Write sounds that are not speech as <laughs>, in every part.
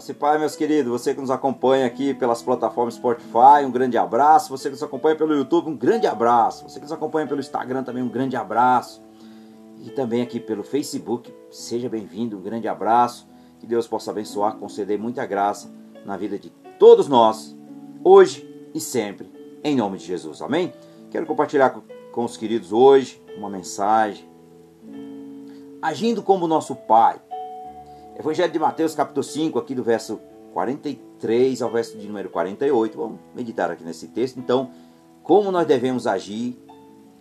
Graça e Pai, meus queridos, você que nos acompanha aqui pelas plataformas Spotify, um grande abraço. Você que nos acompanha pelo YouTube, um grande abraço. Você que nos acompanha pelo Instagram também, um grande abraço. E também aqui pelo Facebook, seja bem-vindo, um grande abraço. Que Deus possa abençoar, conceder muita graça na vida de todos nós, hoje e sempre, em nome de Jesus. Amém? Quero compartilhar com, com os queridos hoje uma mensagem. Agindo como nosso Pai Evangelho de Mateus, capítulo 5, aqui do verso 43 ao verso de número 48. Vamos meditar aqui nesse texto. Então, como nós devemos agir?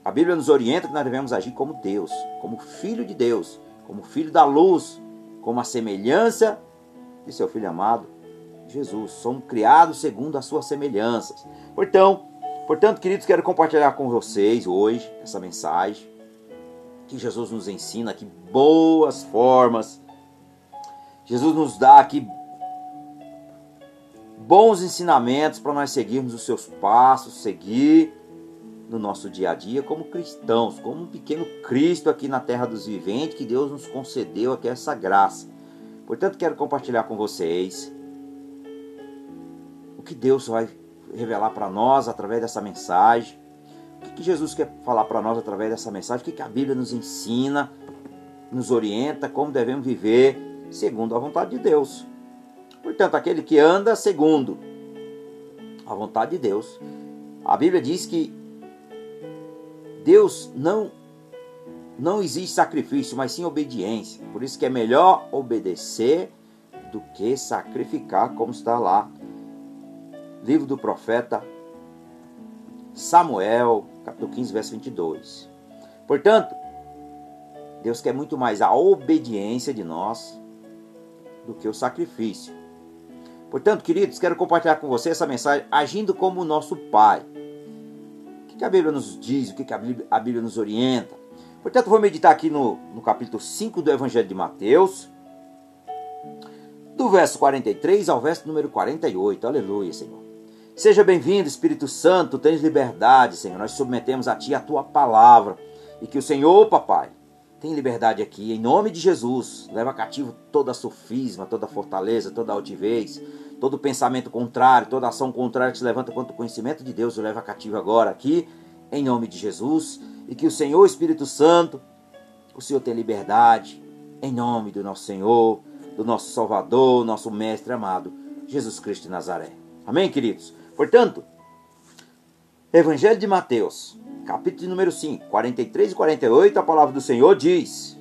A Bíblia nos orienta que nós devemos agir como Deus, como filho de Deus, como filho da luz, como a semelhança de seu filho amado, Jesus. Somos criados segundo as suas semelhanças. Portanto, portanto, queridos, quero compartilhar com vocês hoje essa mensagem que Jesus nos ensina que boas formas Jesus nos dá aqui bons ensinamentos para nós seguirmos os seus passos, seguir no nosso dia a dia como cristãos, como um pequeno Cristo aqui na terra dos viventes que Deus nos concedeu aqui essa graça. Portanto, quero compartilhar com vocês o que Deus vai revelar para nós através dessa mensagem. O que Jesus quer falar para nós através dessa mensagem? O que a Bíblia nos ensina, nos orienta, como devemos viver segundo a vontade de Deus. Portanto, aquele que anda segundo a vontade de Deus. A Bíblia diz que Deus não não existe sacrifício, mas sim obediência. Por isso que é melhor obedecer do que sacrificar, como está lá. Livro do profeta Samuel, capítulo 15, verso 22. Portanto, Deus quer muito mais a obediência de nós do que o sacrifício. Portanto, queridos, quero compartilhar com você essa mensagem agindo como o nosso Pai. O que a Bíblia nos diz, o que a Bíblia, nos orienta. Portanto, vou meditar aqui no, no capítulo 5 do Evangelho de Mateus, do verso 43 ao verso número 48. Aleluia, Senhor. Seja bem-vindo, Espírito Santo, tens liberdade, Senhor. Nós submetemos a Ti a Tua palavra. E que o Senhor, papai, tem liberdade aqui, em nome de Jesus. Leva cativo toda sofisma, toda fortaleza, toda altivez, todo pensamento contrário, toda ação contrária que se levanta contra o conhecimento de Deus. Leva cativo agora aqui, em nome de Jesus. E que o Senhor Espírito Santo, o Senhor tenha liberdade, em nome do nosso Senhor, do nosso Salvador, nosso Mestre amado, Jesus Cristo de Nazaré. Amém, queridos? Portanto, Evangelho de Mateus, capítulo número 5, 43 e 48, a palavra do Senhor diz: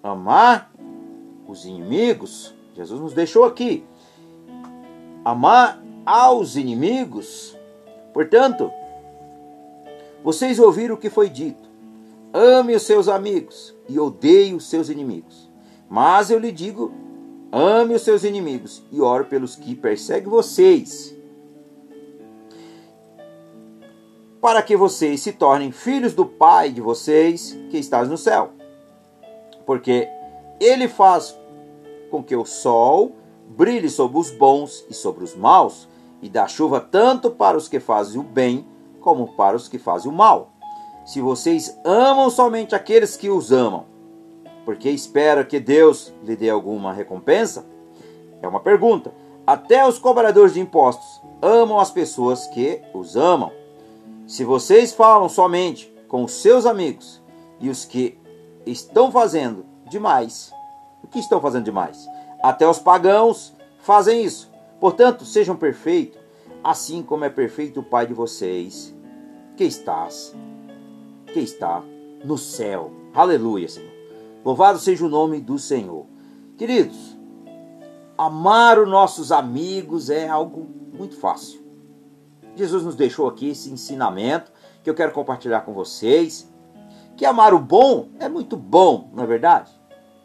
Amar os inimigos, Jesus nos deixou aqui. Amar aos inimigos. Portanto, vocês ouviram o que foi dito: ame os seus amigos e odeie os seus inimigos. Mas eu lhe digo: ame os seus inimigos e ore pelos que perseguem vocês para que vocês se tornem filhos do Pai de vocês que estás no céu. Porque ele faz com que o sol brilhe sobre os bons e sobre os maus, e dá chuva tanto para os que fazem o bem como para os que fazem o mal. Se vocês amam somente aqueles que os amam, porque espera que Deus lhe dê alguma recompensa? É uma pergunta. Até os cobradores de impostos amam as pessoas que os amam. Se vocês falam somente com os seus amigos e os que estão fazendo demais, o que estão fazendo demais? Até os pagãos fazem isso. Portanto, sejam perfeitos, assim como é perfeito o Pai de vocês, que estás, que está no céu. Aleluia, Senhor. Louvado seja o nome do Senhor. Queridos, amar os nossos amigos é algo muito fácil. Jesus nos deixou aqui esse ensinamento que eu quero compartilhar com vocês. Que amar o bom é muito bom, não é verdade?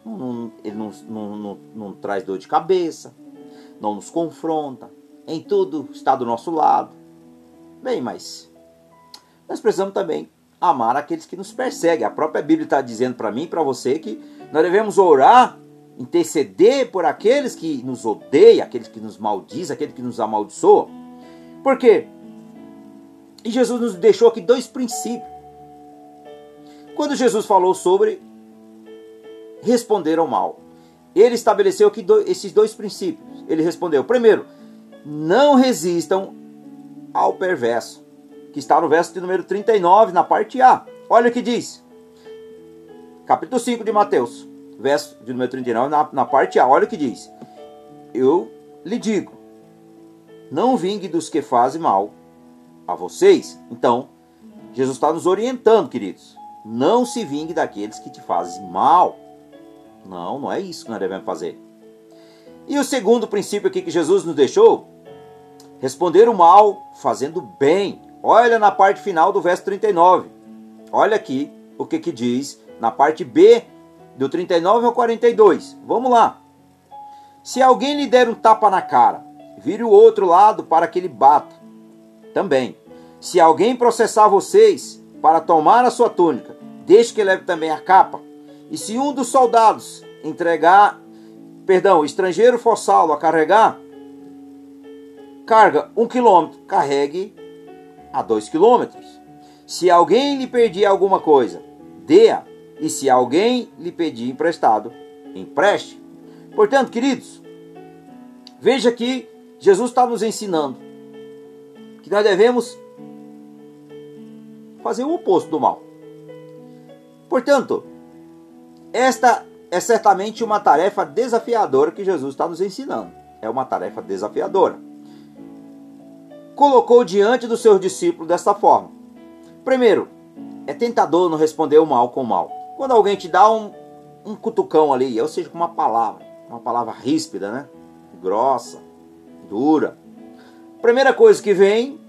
Não, ele não, não, não, não traz dor de cabeça, não nos confronta, em tudo está do nosso lado. Bem, mas nós precisamos também amar aqueles que nos perseguem. A própria Bíblia está dizendo para mim e para você que nós devemos orar, interceder por aqueles que nos odeiam, aqueles que nos maldizem, aqueles que nos amaldiçoam. Por quê? E Jesus nos deixou aqui dois princípios. Quando Jesus falou sobre responder ao mal, ele estabeleceu aqui do, esses dois princípios. Ele respondeu: primeiro, não resistam ao perverso, que está no verso de número 39, na parte A. Olha o que diz. Capítulo 5 de Mateus, verso de número 39, na, na parte A. Olha o que diz. Eu lhe digo: não vingue dos que fazem mal a vocês. Então, Jesus está nos orientando, queridos. Não se vingue daqueles que te fazem mal. Não, não é isso que nós devemos fazer. E o segundo princípio aqui que Jesus nos deixou Responder o mal fazendo bem. Olha na parte final do verso 39. Olha aqui o que, que diz na parte B, do 39 ao 42. Vamos lá. Se alguém lhe der um tapa na cara, vire o outro lado para que ele bata. Também. Se alguém processar vocês para tomar a sua túnica, deixe que leve também a capa. E se um dos soldados entregar, perdão, estrangeiro forçá-lo a carregar, carga um quilômetro, carregue a dois quilômetros. Se alguém lhe pedir alguma coisa, dê-a. E se alguém lhe pedir emprestado, empreste. Portanto, queridos, veja que Jesus está nos ensinando que nós devemos fazer o oposto do mal. Portanto, esta é certamente uma tarefa desafiadora que Jesus está nos ensinando. É uma tarefa desafiadora colocou diante dos seus discípulos desta forma. Primeiro, é tentador não responder o mal com o mal. Quando alguém te dá um, um cutucão ali, ou seja, com uma palavra, uma palavra ríspida, né? Grossa, dura. Primeira coisa que vem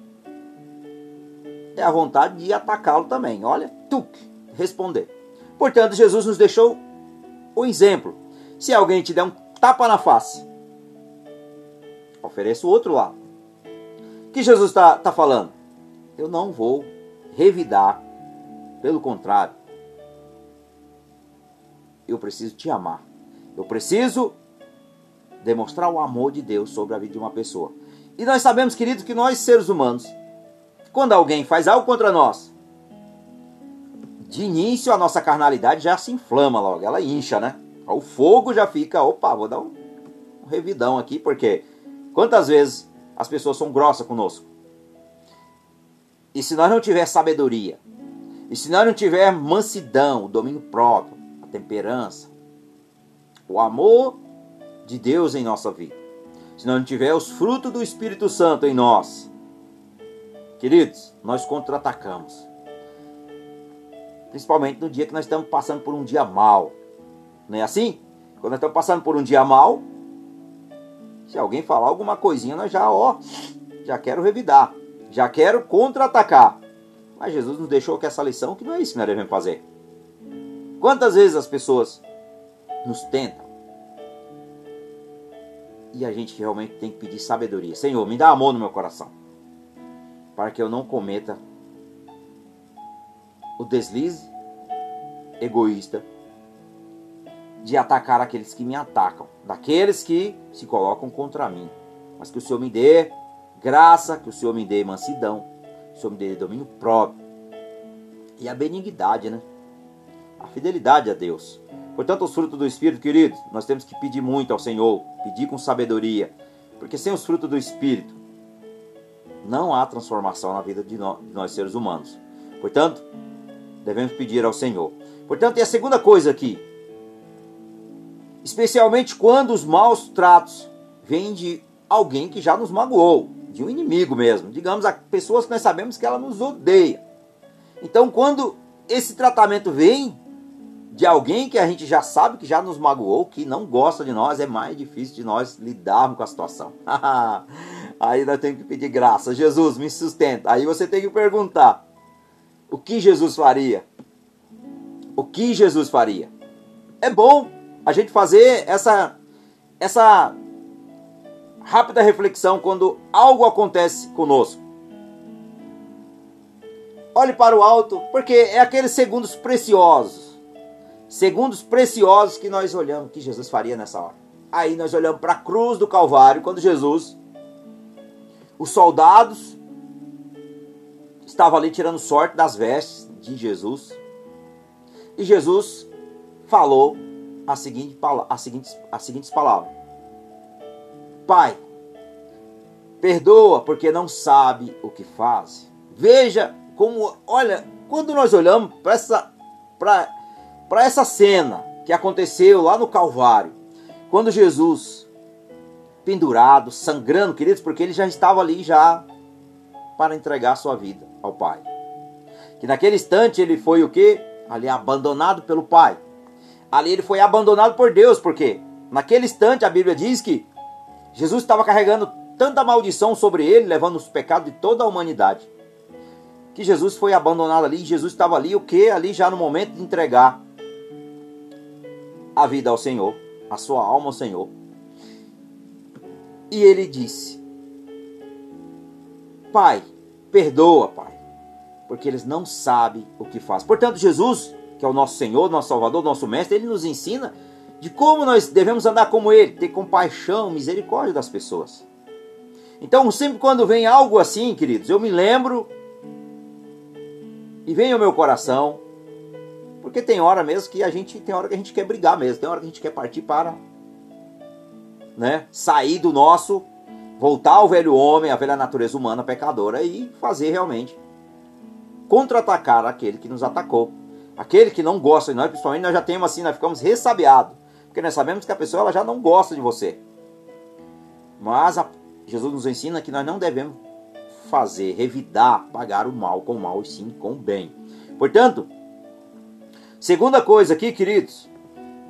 é a vontade de atacá-lo também. Olha, tuc, responder. Portanto, Jesus nos deixou o exemplo. Se alguém te der um tapa na face, ofereça o outro lado que Jesus está tá falando? Eu não vou revidar. Pelo contrário, eu preciso te amar. Eu preciso demonstrar o amor de Deus sobre a vida de uma pessoa. E nós sabemos, queridos, que nós seres humanos, quando alguém faz algo contra nós, de início a nossa carnalidade já se inflama logo, ela incha, né? O fogo já fica, opa, vou dar um, revidão aqui, porque quantas vezes as pessoas são grossas conosco. E se nós não tiver sabedoria, e se nós não tiver mansidão, o domínio próprio, a temperança, o amor de Deus em nossa vida, se não tiver os frutos do Espírito Santo em nós, queridos, nós contra-atacamos. Principalmente no dia que nós estamos passando por um dia mal. Não é assim? Quando nós estamos passando por um dia mal, se alguém falar alguma coisinha, nós já, ó, já quero revidar, já quero contra-atacar. Mas Jesus nos deixou com essa lição que não é isso que nós devemos fazer. Quantas vezes as pessoas nos tentam e a gente realmente tem que pedir sabedoria. Senhor, me dá amor no meu coração, para que eu não cometa o deslize egoísta de atacar aqueles que me atacam, daqueles que se colocam contra mim. Mas que o Senhor me dê graça, que o Senhor me dê mansidão, que o Senhor me dê domínio próprio. E a benignidade, né? A fidelidade a Deus. Portanto, os frutos do Espírito, queridos, nós temos que pedir muito ao Senhor, pedir com sabedoria. Porque sem os frutos do Espírito, não há transformação na vida de nós, de nós seres humanos. Portanto, devemos pedir ao Senhor. Portanto, e a segunda coisa aqui, especialmente quando os maus tratos vêm de alguém que já nos magoou, de um inimigo mesmo, digamos, a pessoas que nós sabemos que ela nos odeia. Então, quando esse tratamento vem de alguém que a gente já sabe que já nos magoou, que não gosta de nós, é mais difícil de nós lidarmos com a situação. <laughs> Aí nós temos que pedir graça. Jesus, me sustenta. Aí você tem que perguntar: o que Jesus faria? O que Jesus faria? É bom a gente fazer essa, essa rápida reflexão quando algo acontece conosco. Olhe para o alto, porque é aqueles segundos preciosos. Segundos preciosos que nós olhamos que Jesus faria nessa hora. Aí nós olhamos para a cruz do Calvário, quando Jesus, os soldados estavam ali tirando sorte das vestes de Jesus. E Jesus falou as seguintes, as seguintes, as seguintes palavras: Pai, perdoa porque não sabe o que faz. Veja como, olha, quando nós olhamos para essa, para essa cena que aconteceu lá no Calvário, quando Jesus pendurado, sangrando, queridos, porque ele já estava ali já para entregar sua vida ao Pai. Que naquele instante ele foi o que? Ali abandonado pelo Pai. Ali ele foi abandonado por Deus, porque naquele instante a Bíblia diz que Jesus estava carregando tanta maldição sobre ele, levando os pecados de toda a humanidade. Que Jesus foi abandonado ali, Jesus estava ali, o que? Ali já no momento de entregar a vida ao Senhor, a sua alma ao Senhor. E ele disse: Pai, perdoa, Pai, porque eles não sabem o que faz. Portanto, Jesus, que é o nosso Senhor, nosso Salvador, nosso Mestre, ele nos ensina de como nós devemos andar como ele, ter compaixão, misericórdia das pessoas. Então, sempre quando vem algo assim, queridos, eu me lembro e vem ao meu coração, porque tem hora mesmo que a gente tem hora que a gente quer brigar mesmo, tem hora que a gente quer partir para né, sair do nosso, voltar ao velho homem, a velha natureza humana pecadora e fazer realmente contra-atacar aquele que nos atacou. Aquele que não gosta de nós, principalmente nós já temos assim, nós ficamos ressabiados. Porque nós sabemos que a pessoa ela já não gosta de você. Mas a, Jesus nos ensina que nós não devemos fazer, revidar, pagar o mal com o mal e sim com o bem. Portanto, segunda coisa aqui, queridos,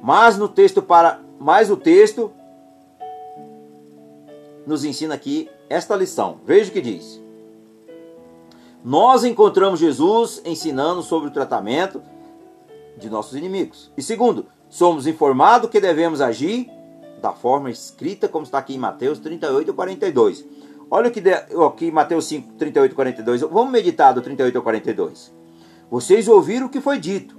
mas no texto para mais o texto nos ensina aqui esta lição. Veja o que diz. Nós encontramos Jesus ensinando sobre o tratamento de nossos inimigos. E segundo, somos informados que devemos agir da forma escrita, como está aqui em Mateus 38 e 42. Olha o que aqui em Mateus 5, 38 e 42. Vamos meditar do 38 ao 42. Vocês ouviram o que foi dito,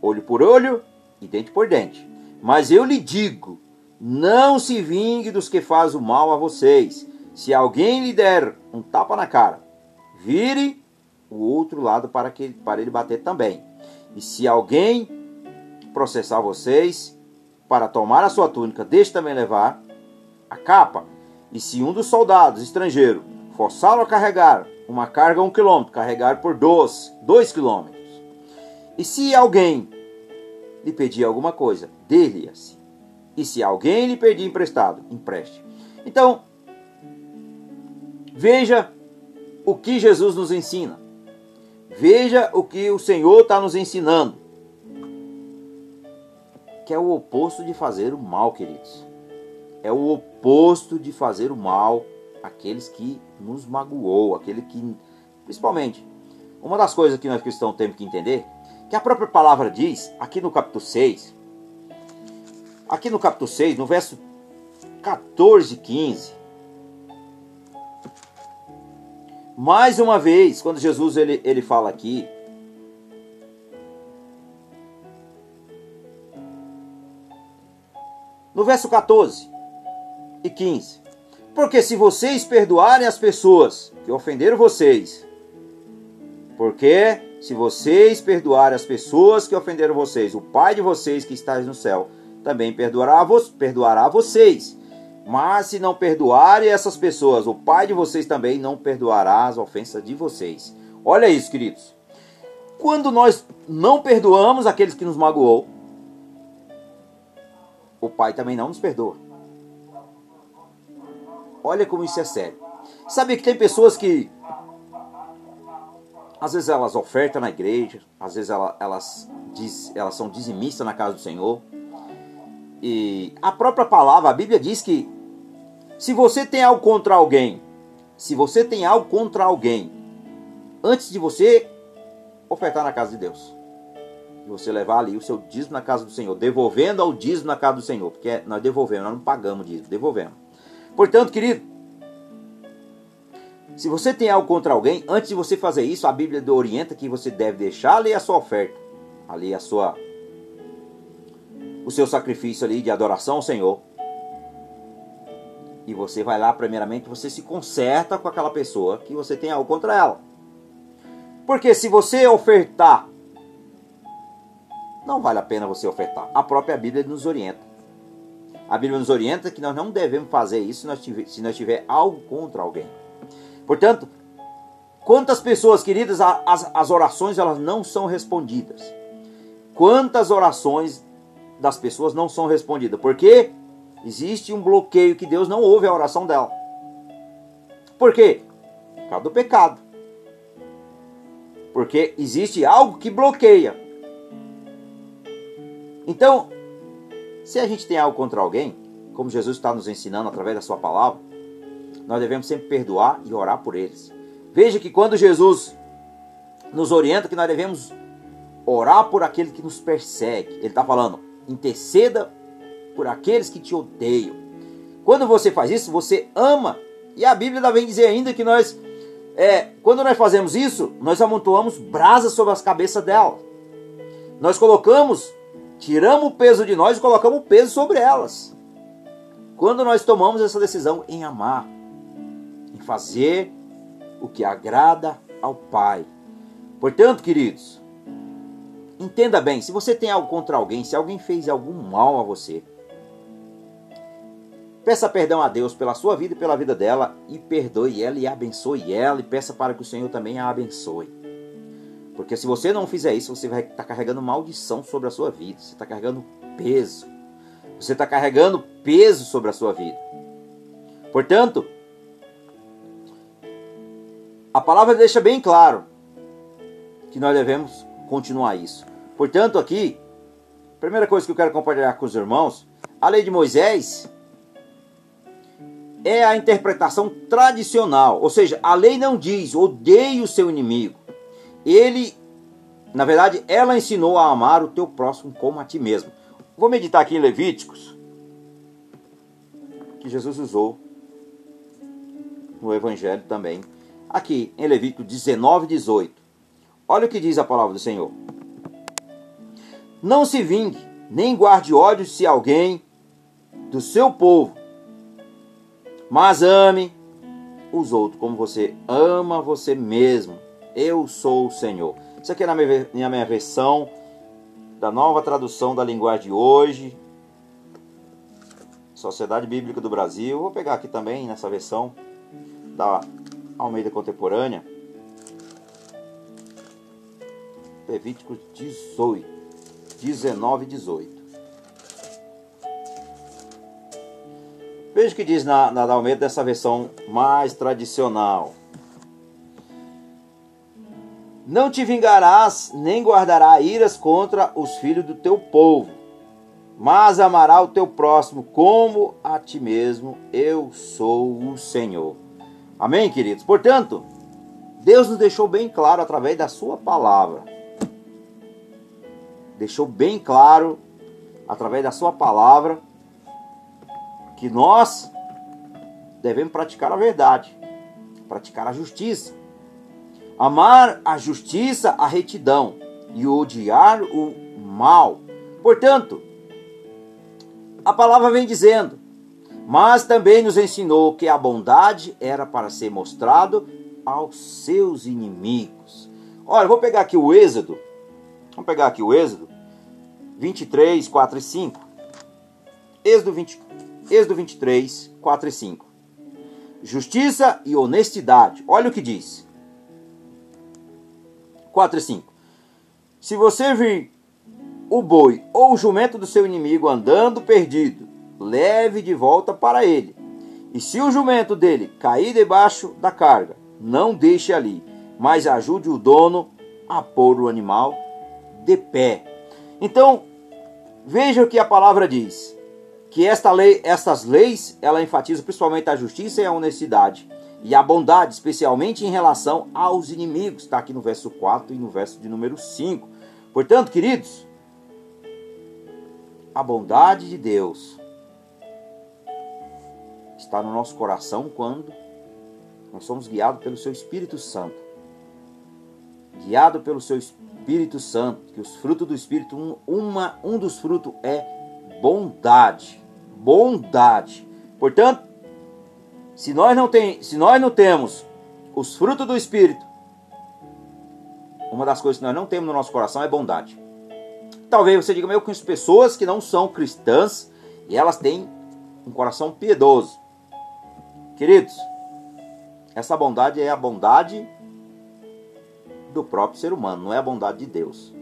olho por olho e dente por dente. Mas eu lhe digo: não se vingue dos que fazem o mal a vocês. Se alguém lhe der um tapa na cara, vire o outro lado para, que, para ele bater também. E se alguém processar vocês para tomar a sua túnica, deixe também levar a capa. E se um dos soldados estrangeiros forçá-lo a carregar uma carga um quilômetro, carregar por dois, dois quilômetros. E se alguém lhe pedir alguma coisa, dê-lhe-se. E se alguém lhe pedir emprestado, empreste. Então, veja o que Jesus nos ensina. Veja o que o Senhor está nos ensinando. Que é o oposto de fazer o mal, queridos. É o oposto de fazer o mal aqueles que nos magoou, aquele que, principalmente, uma das coisas que nós cristãos temos que entender, que a própria palavra diz, aqui no capítulo 6, aqui no capítulo 6, no verso 14 e 15, mais uma vez, quando Jesus ele, ele fala aqui, no verso 14 e 15, porque se vocês perdoarem as pessoas que ofenderam vocês, porque se vocês perdoarem as pessoas que ofenderam vocês, o Pai de vocês que está no céu também perdoará, perdoará vocês. Mas se não perdoarem essas pessoas, o Pai de vocês também não perdoará as ofensas de vocês. Olha isso, queridos. Quando nós não perdoamos aqueles que nos magoou, o Pai também não nos perdoa. Olha como isso é sério. Sabe que tem pessoas que às vezes elas ofertam na igreja, às vezes elas, elas, diz, elas são dizimistas na casa do Senhor. E a própria palavra, a Bíblia diz que se você tem algo contra alguém, se você tem algo contra alguém, antes de você ofertar na casa de Deus, você levar ali o seu dízimo na casa do Senhor, devolvendo ao dízimo na casa do Senhor, porque nós devolvemos, nós não pagamos dízimo, devolvemos. Portanto, querido, se você tem algo contra alguém, antes de você fazer isso, a Bíblia orienta que você deve deixar ali a sua oferta, ali a sua o seu sacrifício ali de adoração ao Senhor. E você vai lá, primeiramente, você se conserta com aquela pessoa que você tem algo contra ela. Porque se você ofertar não vale a pena você ofertar. A própria Bíblia nos orienta. A Bíblia nos orienta que nós não devemos fazer isso se nós tiver, se nós tiver algo contra alguém. Portanto, quantas pessoas, queridas, as, as orações elas não são respondidas. Quantas orações das pessoas não são respondidas? Porque existe um bloqueio que Deus não ouve a oração dela. Por quê? Por causa do pecado. Porque existe algo que bloqueia. Então, se a gente tem algo contra alguém, como Jesus está nos ensinando através da sua palavra, nós devemos sempre perdoar e orar por eles. Veja que quando Jesus nos orienta que nós devemos orar por aquele que nos persegue, ele está falando, interceda por aqueles que te odeiam. Quando você faz isso, você ama. E a Bíblia vem dizer ainda que nós, é, quando nós fazemos isso, nós amontoamos brasas sobre as cabeças dela. Nós colocamos Tiramos o peso de nós e colocamos o peso sobre elas. Quando nós tomamos essa decisão em amar, fazer o que agrada ao Pai. Portanto, queridos, entenda bem: se você tem algo contra alguém, se alguém fez algum mal a você, peça perdão a Deus pela sua vida e pela vida dela e perdoe ela e abençoe ela e peça para que o Senhor também a abençoe. Porque se você não fizer isso, você vai estar tá carregando maldição sobre a sua vida. Você está carregando peso. Você está carregando peso sobre a sua vida. Portanto, a palavra deixa bem claro que nós devemos continuar isso. Portanto, aqui, a primeira coisa que eu quero compartilhar com os irmãos, a lei de Moisés é a interpretação tradicional, ou seja, a lei não diz odeie o seu inimigo ele, na verdade, ela ensinou a amar o teu próximo como a ti mesmo. Vou meditar aqui em Levíticos, que Jesus usou no Evangelho também. Aqui em Levítico 19, 18. Olha o que diz a palavra do Senhor. Não se vingue, nem guarde ódio se alguém do seu povo, mas ame os outros como você ama você mesmo. Eu sou o Senhor. Isso aqui é na minha, na minha versão da nova tradução da linguagem de hoje. Sociedade Bíblica do Brasil. Vou pegar aqui também nessa versão da Almeida Contemporânea. Levíticos 18, 19 e 18. Veja o que diz na, na Almeida dessa versão mais tradicional. Não te vingarás, nem guardará iras contra os filhos do teu povo, mas amará o teu próximo como a ti mesmo. Eu sou o Senhor. Amém, queridos? Portanto, Deus nos deixou bem claro através da Sua palavra. Deixou bem claro através da Sua palavra que nós devemos praticar a verdade, praticar a justiça amar a justiça, a retidão e odiar o mal. Portanto, a palavra vem dizendo, mas também nos ensinou que a bondade era para ser mostrado aos seus inimigos. Olha, vou pegar aqui o Êxodo. Vamos pegar aqui o Êxodo 23, 4 e 5. Êxodo, 20, Êxodo 23, 4 e 5. Justiça e honestidade. Olha o que diz. 4 e 5. Se você vir o boi ou o jumento do seu inimigo andando perdido, leve de volta para ele. E se o jumento dele cair debaixo da carga, não deixe ali, mas ajude o dono a pôr o animal de pé. Então, veja o que a palavra diz. Que esta lei, estas leis, ela enfatiza principalmente a justiça e a honestidade e a bondade, especialmente em relação aos inimigos. Está aqui no verso 4 e no verso de número 5. Portanto, queridos, a bondade de Deus está no nosso coração quando nós somos guiados pelo seu Espírito Santo. Guiado pelo seu Espírito Santo, que os frutos do Espírito, um, uma, um dos frutos é bondade. Bondade. Portanto, se nós não, tem, se nós não temos os frutos do Espírito, uma das coisas que nós não temos no nosso coração é bondade. Talvez você diga, eu conheço pessoas que não são cristãs e elas têm um coração piedoso. Queridos, essa bondade é a bondade do próprio ser humano, não é a bondade de Deus.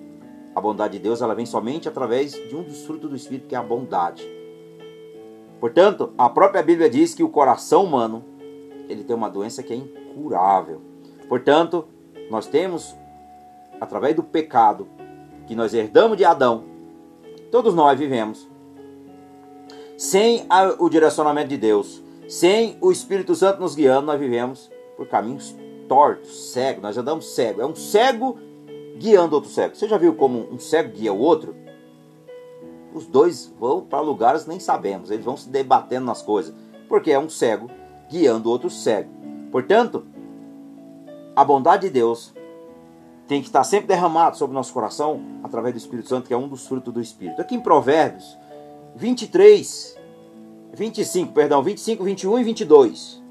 A bondade de Deus ela vem somente através de um dos frutos do Espírito, que é a bondade. Portanto, a própria Bíblia diz que o coração humano ele tem uma doença que é incurável. Portanto, nós temos, através do pecado que nós herdamos de Adão, todos nós vivemos sem o direcionamento de Deus, sem o Espírito Santo nos guiando, nós vivemos por caminhos tortos, cegos, nós andamos cego. É um cego guiando outro cego. Você já viu como um cego guia o outro? Os dois vão para lugares nem sabemos, eles vão se debatendo nas coisas, porque é um cego guiando outro cego. Portanto, a bondade de Deus tem que estar sempre derramada sobre o nosso coração através do Espírito Santo, que é um dos frutos do Espírito. Aqui em Provérbios 23, 25, perdão, 25, 21 e 22.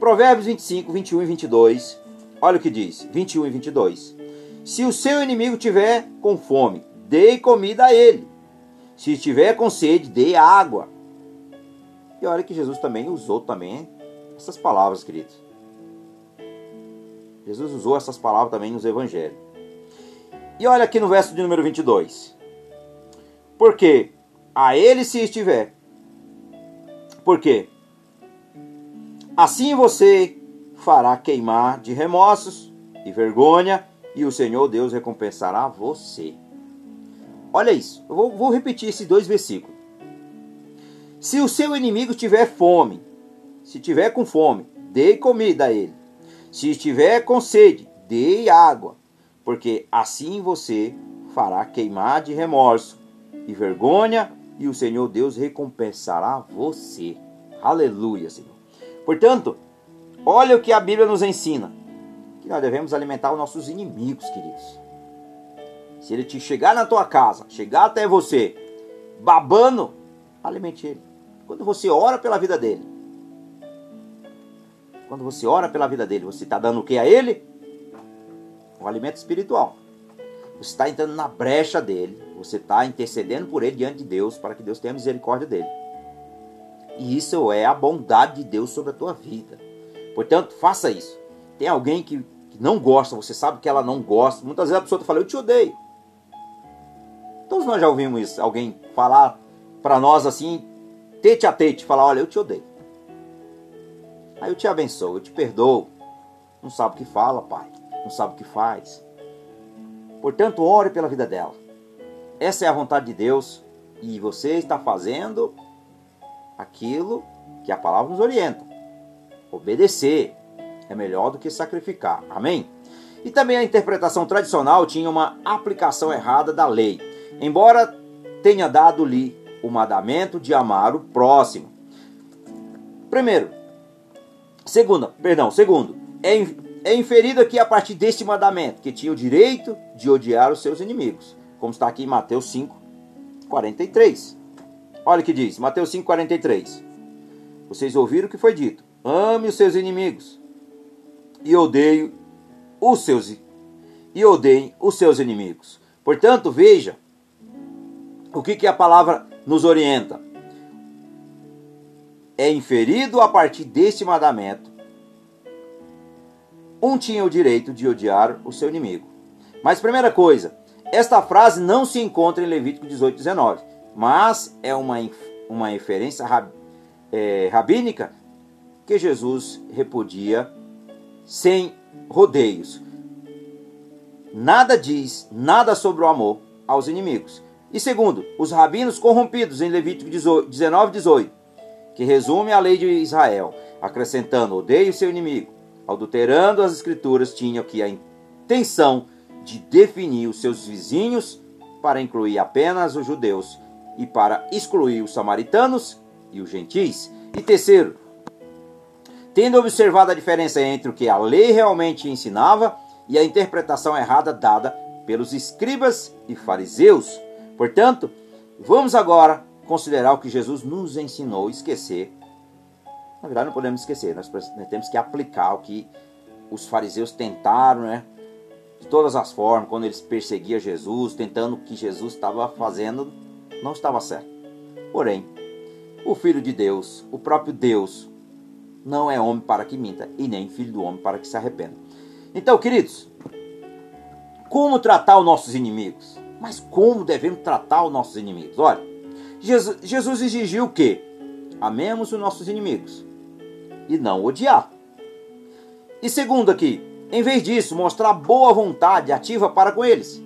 Provérbios 25, 21 e 22. Olha o que diz, 21 e 22. Se o seu inimigo tiver com fome, dê comida a ele. Se estiver com sede, dê água. E olha que Jesus também usou também essas palavras, queridos. Jesus usou essas palavras também nos evangelhos. E olha aqui no verso de número 22. Porque a ele se estiver. Porque assim você fará queimar de remorsos e vergonha, e o Senhor Deus recompensará você. Olha isso, eu vou, vou repetir esses dois versículos. Se o seu inimigo tiver fome, se tiver com fome, dê comida a ele. Se estiver com sede, dê água, porque assim você fará queimar de remorso e vergonha, e o Senhor Deus recompensará você. Aleluia, Senhor. Portanto, olha o que a Bíblia nos ensina: que nós devemos alimentar os nossos inimigos, queridos. Se ele te chegar na tua casa, chegar até você, babando, alimente ele. Quando você ora pela vida dele, quando você ora pela vida dele, você está dando o que a ele? O alimento espiritual. Você está entrando na brecha dele, você está intercedendo por ele diante de Deus para que Deus tenha misericórdia dele. E isso é a bondade de Deus sobre a tua vida. Portanto, faça isso. Tem alguém que, que não gosta, você sabe que ela não gosta. Muitas vezes a pessoa fala, eu te odeio. Todos nós já ouvimos isso. Alguém falar para nós assim, tete a tete, falar: Olha, eu te odeio. Aí eu te abençoo, eu te perdoo. Não sabe o que fala, pai. Não sabe o que faz. Portanto, ore pela vida dela. Essa é a vontade de Deus e você está fazendo aquilo que a palavra nos orienta. Obedecer é melhor do que sacrificar. Amém? E também a interpretação tradicional tinha uma aplicação errada da lei. Embora tenha dado-lhe o mandamento de amar o próximo. Primeiro, segunda, perdão, segundo, é, é inferido aqui a partir deste mandamento que tinha o direito de odiar os seus inimigos, como está aqui em Mateus 5, 43. Olha o que diz, Mateus 5, 43. Vocês ouviram o que foi dito: ame os seus inimigos e odeie os seus e odeiem os seus inimigos. Portanto, veja o que, que a palavra nos orienta. É inferido a partir deste mandamento. Um tinha o direito de odiar o seu inimigo. Mas, primeira coisa, esta frase não se encontra em Levítico 18, 19, mas é uma, uma inferência rab, é, rabínica que Jesus repudia sem rodeios. Nada diz nada sobre o amor aos inimigos. E segundo, os rabinos corrompidos em Levítico 19, 18, que resume a lei de Israel, acrescentando odeio seu inimigo, adulterando as escrituras, tinham que a intenção de definir os seus vizinhos para incluir apenas os judeus e para excluir os samaritanos e os gentis. E terceiro, tendo observado a diferença entre o que a lei realmente ensinava e a interpretação errada dada pelos escribas e fariseus, Portanto, vamos agora considerar o que Jesus nos ensinou, esquecer. Na verdade, não podemos esquecer, nós, temos que aplicar o que os fariseus tentaram, né? de todas as formas, quando eles perseguiam Jesus, tentando o que Jesus estava fazendo, não estava certo. Porém, o Filho de Deus, o próprio Deus, não é homem para que minta, e nem filho do homem para que se arrependa. Então, queridos, como tratar os nossos inimigos? Mas como devemos tratar os nossos inimigos? Olha, Jesus, Jesus exigiu o quê? Amemos os nossos inimigos e não odiar. E segundo aqui, em vez disso, mostrar boa vontade ativa para com eles.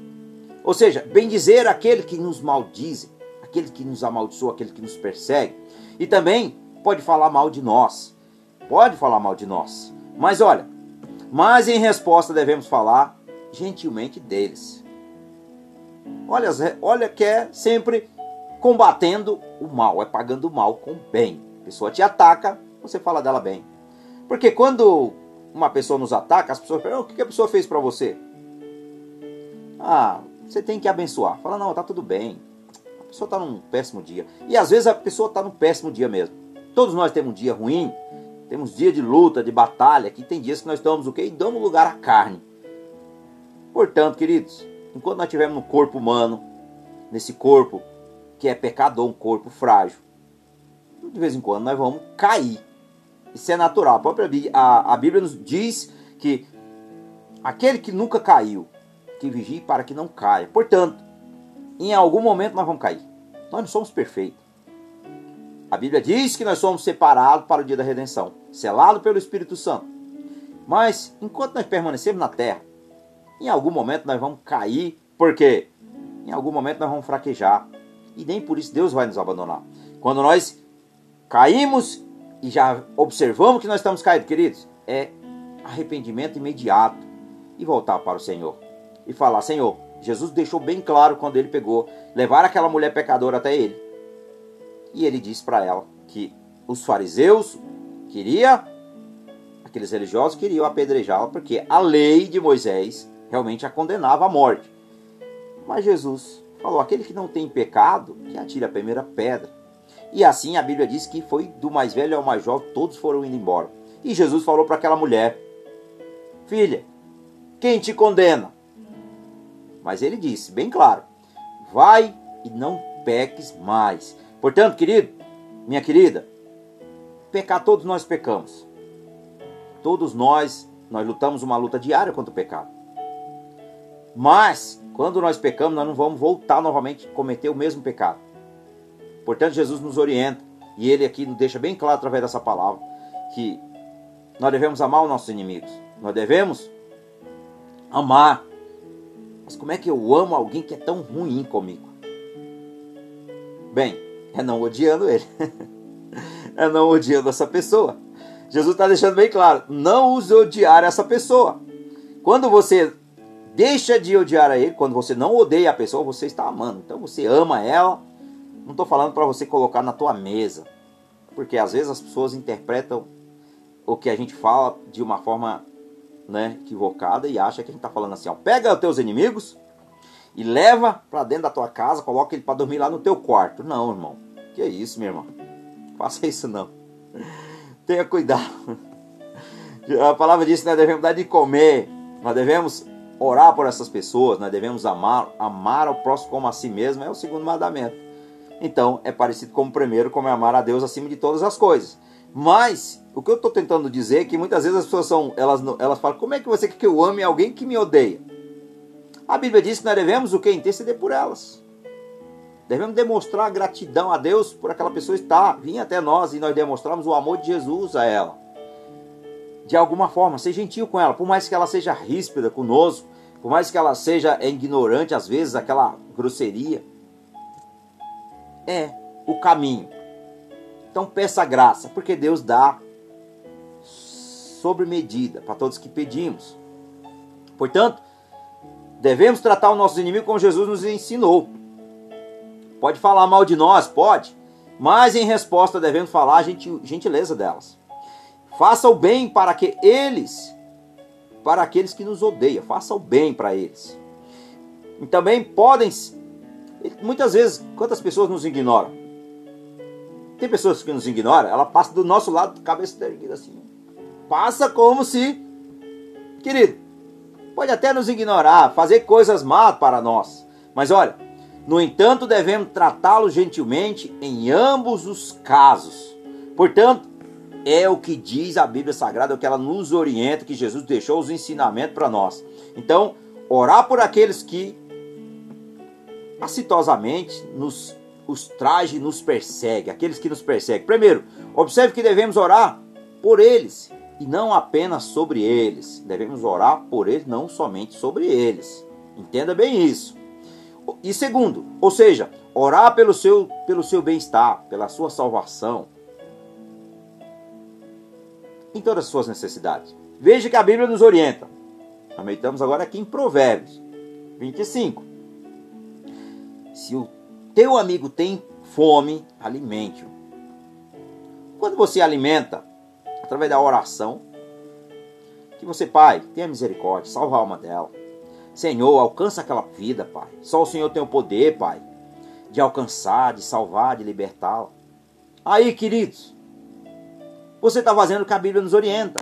Ou seja, bem dizer aquele que nos maldize, aquele que nos amaldiçoa, aquele que nos persegue. E também pode falar mal de nós. Pode falar mal de nós. Mas olha, mas em resposta devemos falar gentilmente deles. Olha, olha que é sempre combatendo o mal, é pagando o mal com o bem. A pessoa te ataca, você fala dela bem. Porque quando uma pessoa nos ataca, as pessoas perguntam: o que a pessoa fez para você? Ah, você tem que abençoar. Fala, não, tá tudo bem. A pessoa está num péssimo dia. E às vezes a pessoa está num péssimo dia mesmo. Todos nós temos um dia ruim, temos dia de luta, de batalha, que tem dias que nós estamos o quê? E damos lugar à carne. Portanto, queridos, enquanto nós estivermos no corpo humano, nesse corpo que é pecador, um corpo frágil, de vez em quando nós vamos cair. Isso é natural. A própria a, a Bíblia nos diz que aquele que nunca caiu, que vigie para que não caia. Portanto, em algum momento nós vamos cair. Nós não somos perfeitos. A Bíblia diz que nós somos separados para o dia da redenção, selado pelo Espírito Santo. Mas enquanto nós permanecemos na terra, em algum momento nós vamos cair, porque em algum momento nós vamos fraquejar. E nem por isso Deus vai nos abandonar. Quando nós caímos e já observamos que nós estamos caídos, queridos, é arrependimento imediato e voltar para o Senhor e falar: Senhor, Jesus deixou bem claro quando ele pegou, levar aquela mulher pecadora até ele. E ele disse para ela que os fariseus queria aqueles religiosos queriam apedrejá-la porque a lei de Moisés realmente a condenava à morte. Mas Jesus falou: aquele que não tem pecado, que atire a primeira pedra. E assim a Bíblia diz que foi do mais velho ao mais jovem, todos foram indo embora. E Jesus falou para aquela mulher: Filha, quem te condena? Mas ele disse, bem claro: Vai e não peques mais. Portanto, querido, minha querida, pecar todos nós pecamos. Todos nós, nós lutamos uma luta diária contra o pecado. Mas, quando nós pecamos, nós não vamos voltar novamente a cometer o mesmo pecado. Portanto, Jesus nos orienta, e ele aqui nos deixa bem claro através dessa palavra, que nós devemos amar os nossos inimigos. Nós devemos amar. Mas como é que eu amo alguém que é tão ruim comigo? Bem, é não odiando ele. <laughs> é não odiando essa pessoa. Jesus está deixando bem claro: não use odiar essa pessoa. Quando você deixa de odiar a ele, quando você não odeia a pessoa, você está amando. Então você ama ela não estou falando para você colocar na tua mesa, porque às vezes as pessoas interpretam o que a gente fala de uma forma né, equivocada e acha que a gente está falando assim: ó, pega os teus inimigos e leva para dentro da tua casa, coloca ele para dormir lá no teu quarto. Não, irmão, que isso, meu irmão, faça isso não. Tenha cuidado. A palavra diz que nós devemos dar de comer, nós devemos orar por essas pessoas, nós devemos amar, amar ao próximo como a si mesmo, é o segundo mandamento. Então é parecido com o primeiro, como é amar a Deus acima de todas as coisas. Mas o que eu estou tentando dizer é que muitas vezes as pessoas são, elas, elas falam, como é que você quer que eu ame alguém que me odeia? A Bíblia diz que nós devemos o que? Interceder por elas. Devemos demonstrar gratidão a Deus por aquela pessoa estar, vir até nós e nós demonstrarmos o amor de Jesus a ela. De alguma forma, ser gentil com ela, por mais que ela seja ríspida conosco, por mais que ela seja ignorante às vezes, aquela grosseria é o caminho. Então peça graça, porque Deus dá sobre medida para todos que pedimos. Portanto, devemos tratar os nossos inimigos como Jesus nos ensinou. Pode falar mal de nós, pode, mas em resposta devemos falar a gentileza delas. Faça o bem para que eles, para aqueles que nos odeiam, faça o bem para eles. E também podem Muitas vezes, quantas pessoas nos ignoram? Tem pessoas que nos ignoram, ela passa do nosso lado, cabeça erguida assim. Passa como se, querido, pode até nos ignorar, fazer coisas más para nós. Mas olha, no entanto, devemos tratá-lo gentilmente em ambos os casos. Portanto, é o que diz a Bíblia Sagrada, é o que ela nos orienta, que Jesus deixou os ensinamentos para nós. Então, orar por aqueles que acitosamente nos os traje e nos persegue, aqueles que nos perseguem. Primeiro, observe que devemos orar por eles e não apenas sobre eles. Devemos orar por eles, não somente sobre eles. Entenda bem isso. E segundo, ou seja, orar pelo seu, pelo seu bem-estar, pela sua salvação, em todas as suas necessidades. Veja que a Bíblia nos orienta. Também agora aqui em Provérbios 25. Se o teu amigo tem fome, alimente-o. Quando você alimenta, através da oração, que você, Pai, tenha misericórdia, salva a alma dela. Senhor, alcança aquela vida, Pai. Só o Senhor tem o poder, Pai, de alcançar, de salvar, de libertá-la. Aí, queridos, você está fazendo o que a Bíblia nos orienta.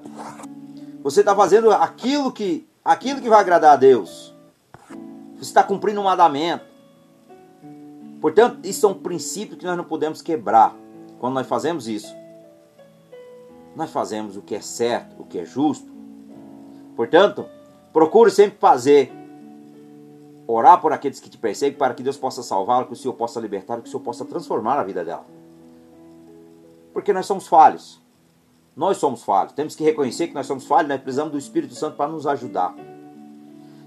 Você está fazendo aquilo que, aquilo que vai agradar a Deus. Você está cumprindo um mandamento. Portanto, isso são princípios que nós não podemos quebrar. Quando nós fazemos isso, nós fazemos o que é certo, o que é justo. Portanto, procure sempre fazer, orar por aqueles que te perseguem, para que Deus possa salvá-lo, que o Senhor possa libertar, que o Senhor possa transformar a vida dela. Porque nós somos falhos. Nós somos falhos. Temos que reconhecer que nós somos falhos, nós precisamos do Espírito Santo para nos ajudar.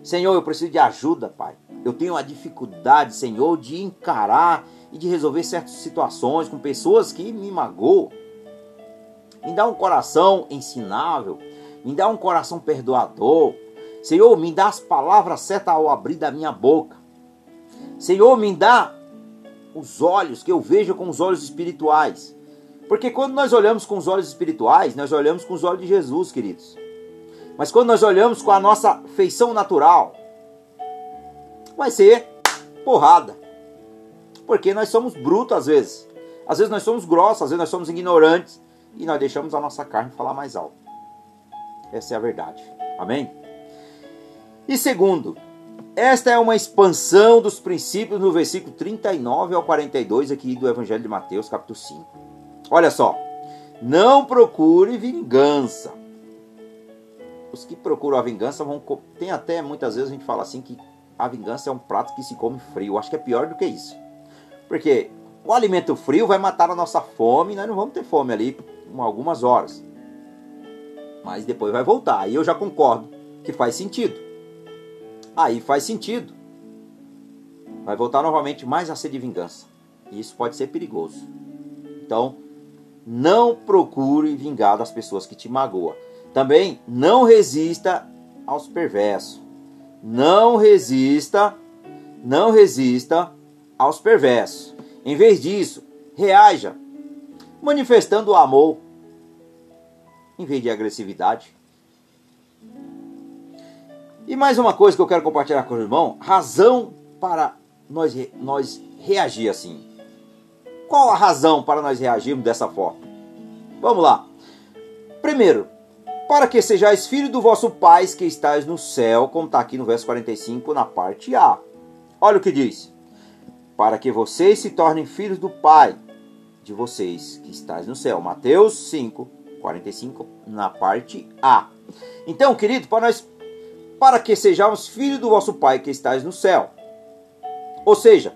Senhor, eu preciso de ajuda, Pai. Eu tenho uma dificuldade, Senhor, de encarar e de resolver certas situações com pessoas que me magoam. Me dá um coração ensinável, me dá um coração perdoador. Senhor, me dá as palavras certas ao abrir da minha boca. Senhor, me dá os olhos que eu vejo com os olhos espirituais. Porque quando nós olhamos com os olhos espirituais, nós olhamos com os olhos de Jesus, queridos. Mas quando nós olhamos com a nossa feição natural, vai ser porrada. Porque nós somos brutos às vezes. Às vezes nós somos grossos, às vezes nós somos ignorantes e nós deixamos a nossa carne falar mais alto. Essa é a verdade. Amém? E segundo, esta é uma expansão dos princípios no versículo 39 ao 42 aqui do Evangelho de Mateus, capítulo 5. Olha só. Não procure vingança. Os que procuram a vingança vão. Tem até muitas vezes a gente fala assim que a vingança é um prato que se come frio. Acho que é pior do que isso. Porque o alimento frio vai matar a nossa fome e nós não vamos ter fome ali por algumas horas. Mas depois vai voltar. Aí eu já concordo que faz sentido. Aí faz sentido. Vai voltar novamente mais a ser de vingança. E isso pode ser perigoso. Então, não procure vingar das pessoas que te magoam. Também não resista aos perversos. Não resista, não resista aos perversos. Em vez disso, reaja manifestando o amor em vez de agressividade. E mais uma coisa que eu quero compartilhar com o irmão, razão para nós, nós reagir assim. Qual a razão para nós reagirmos dessa forma? Vamos lá. Primeiro, para que sejais filho do vosso Pai que estais no céu, como está aqui no verso 45, na parte A. Olha o que diz. Para que vocês se tornem filhos do Pai de vocês que estais no céu. Mateus 5, 45, na parte A. Então, querido, para nós, para que sejamos filhos do vosso Pai que estais no céu. Ou seja,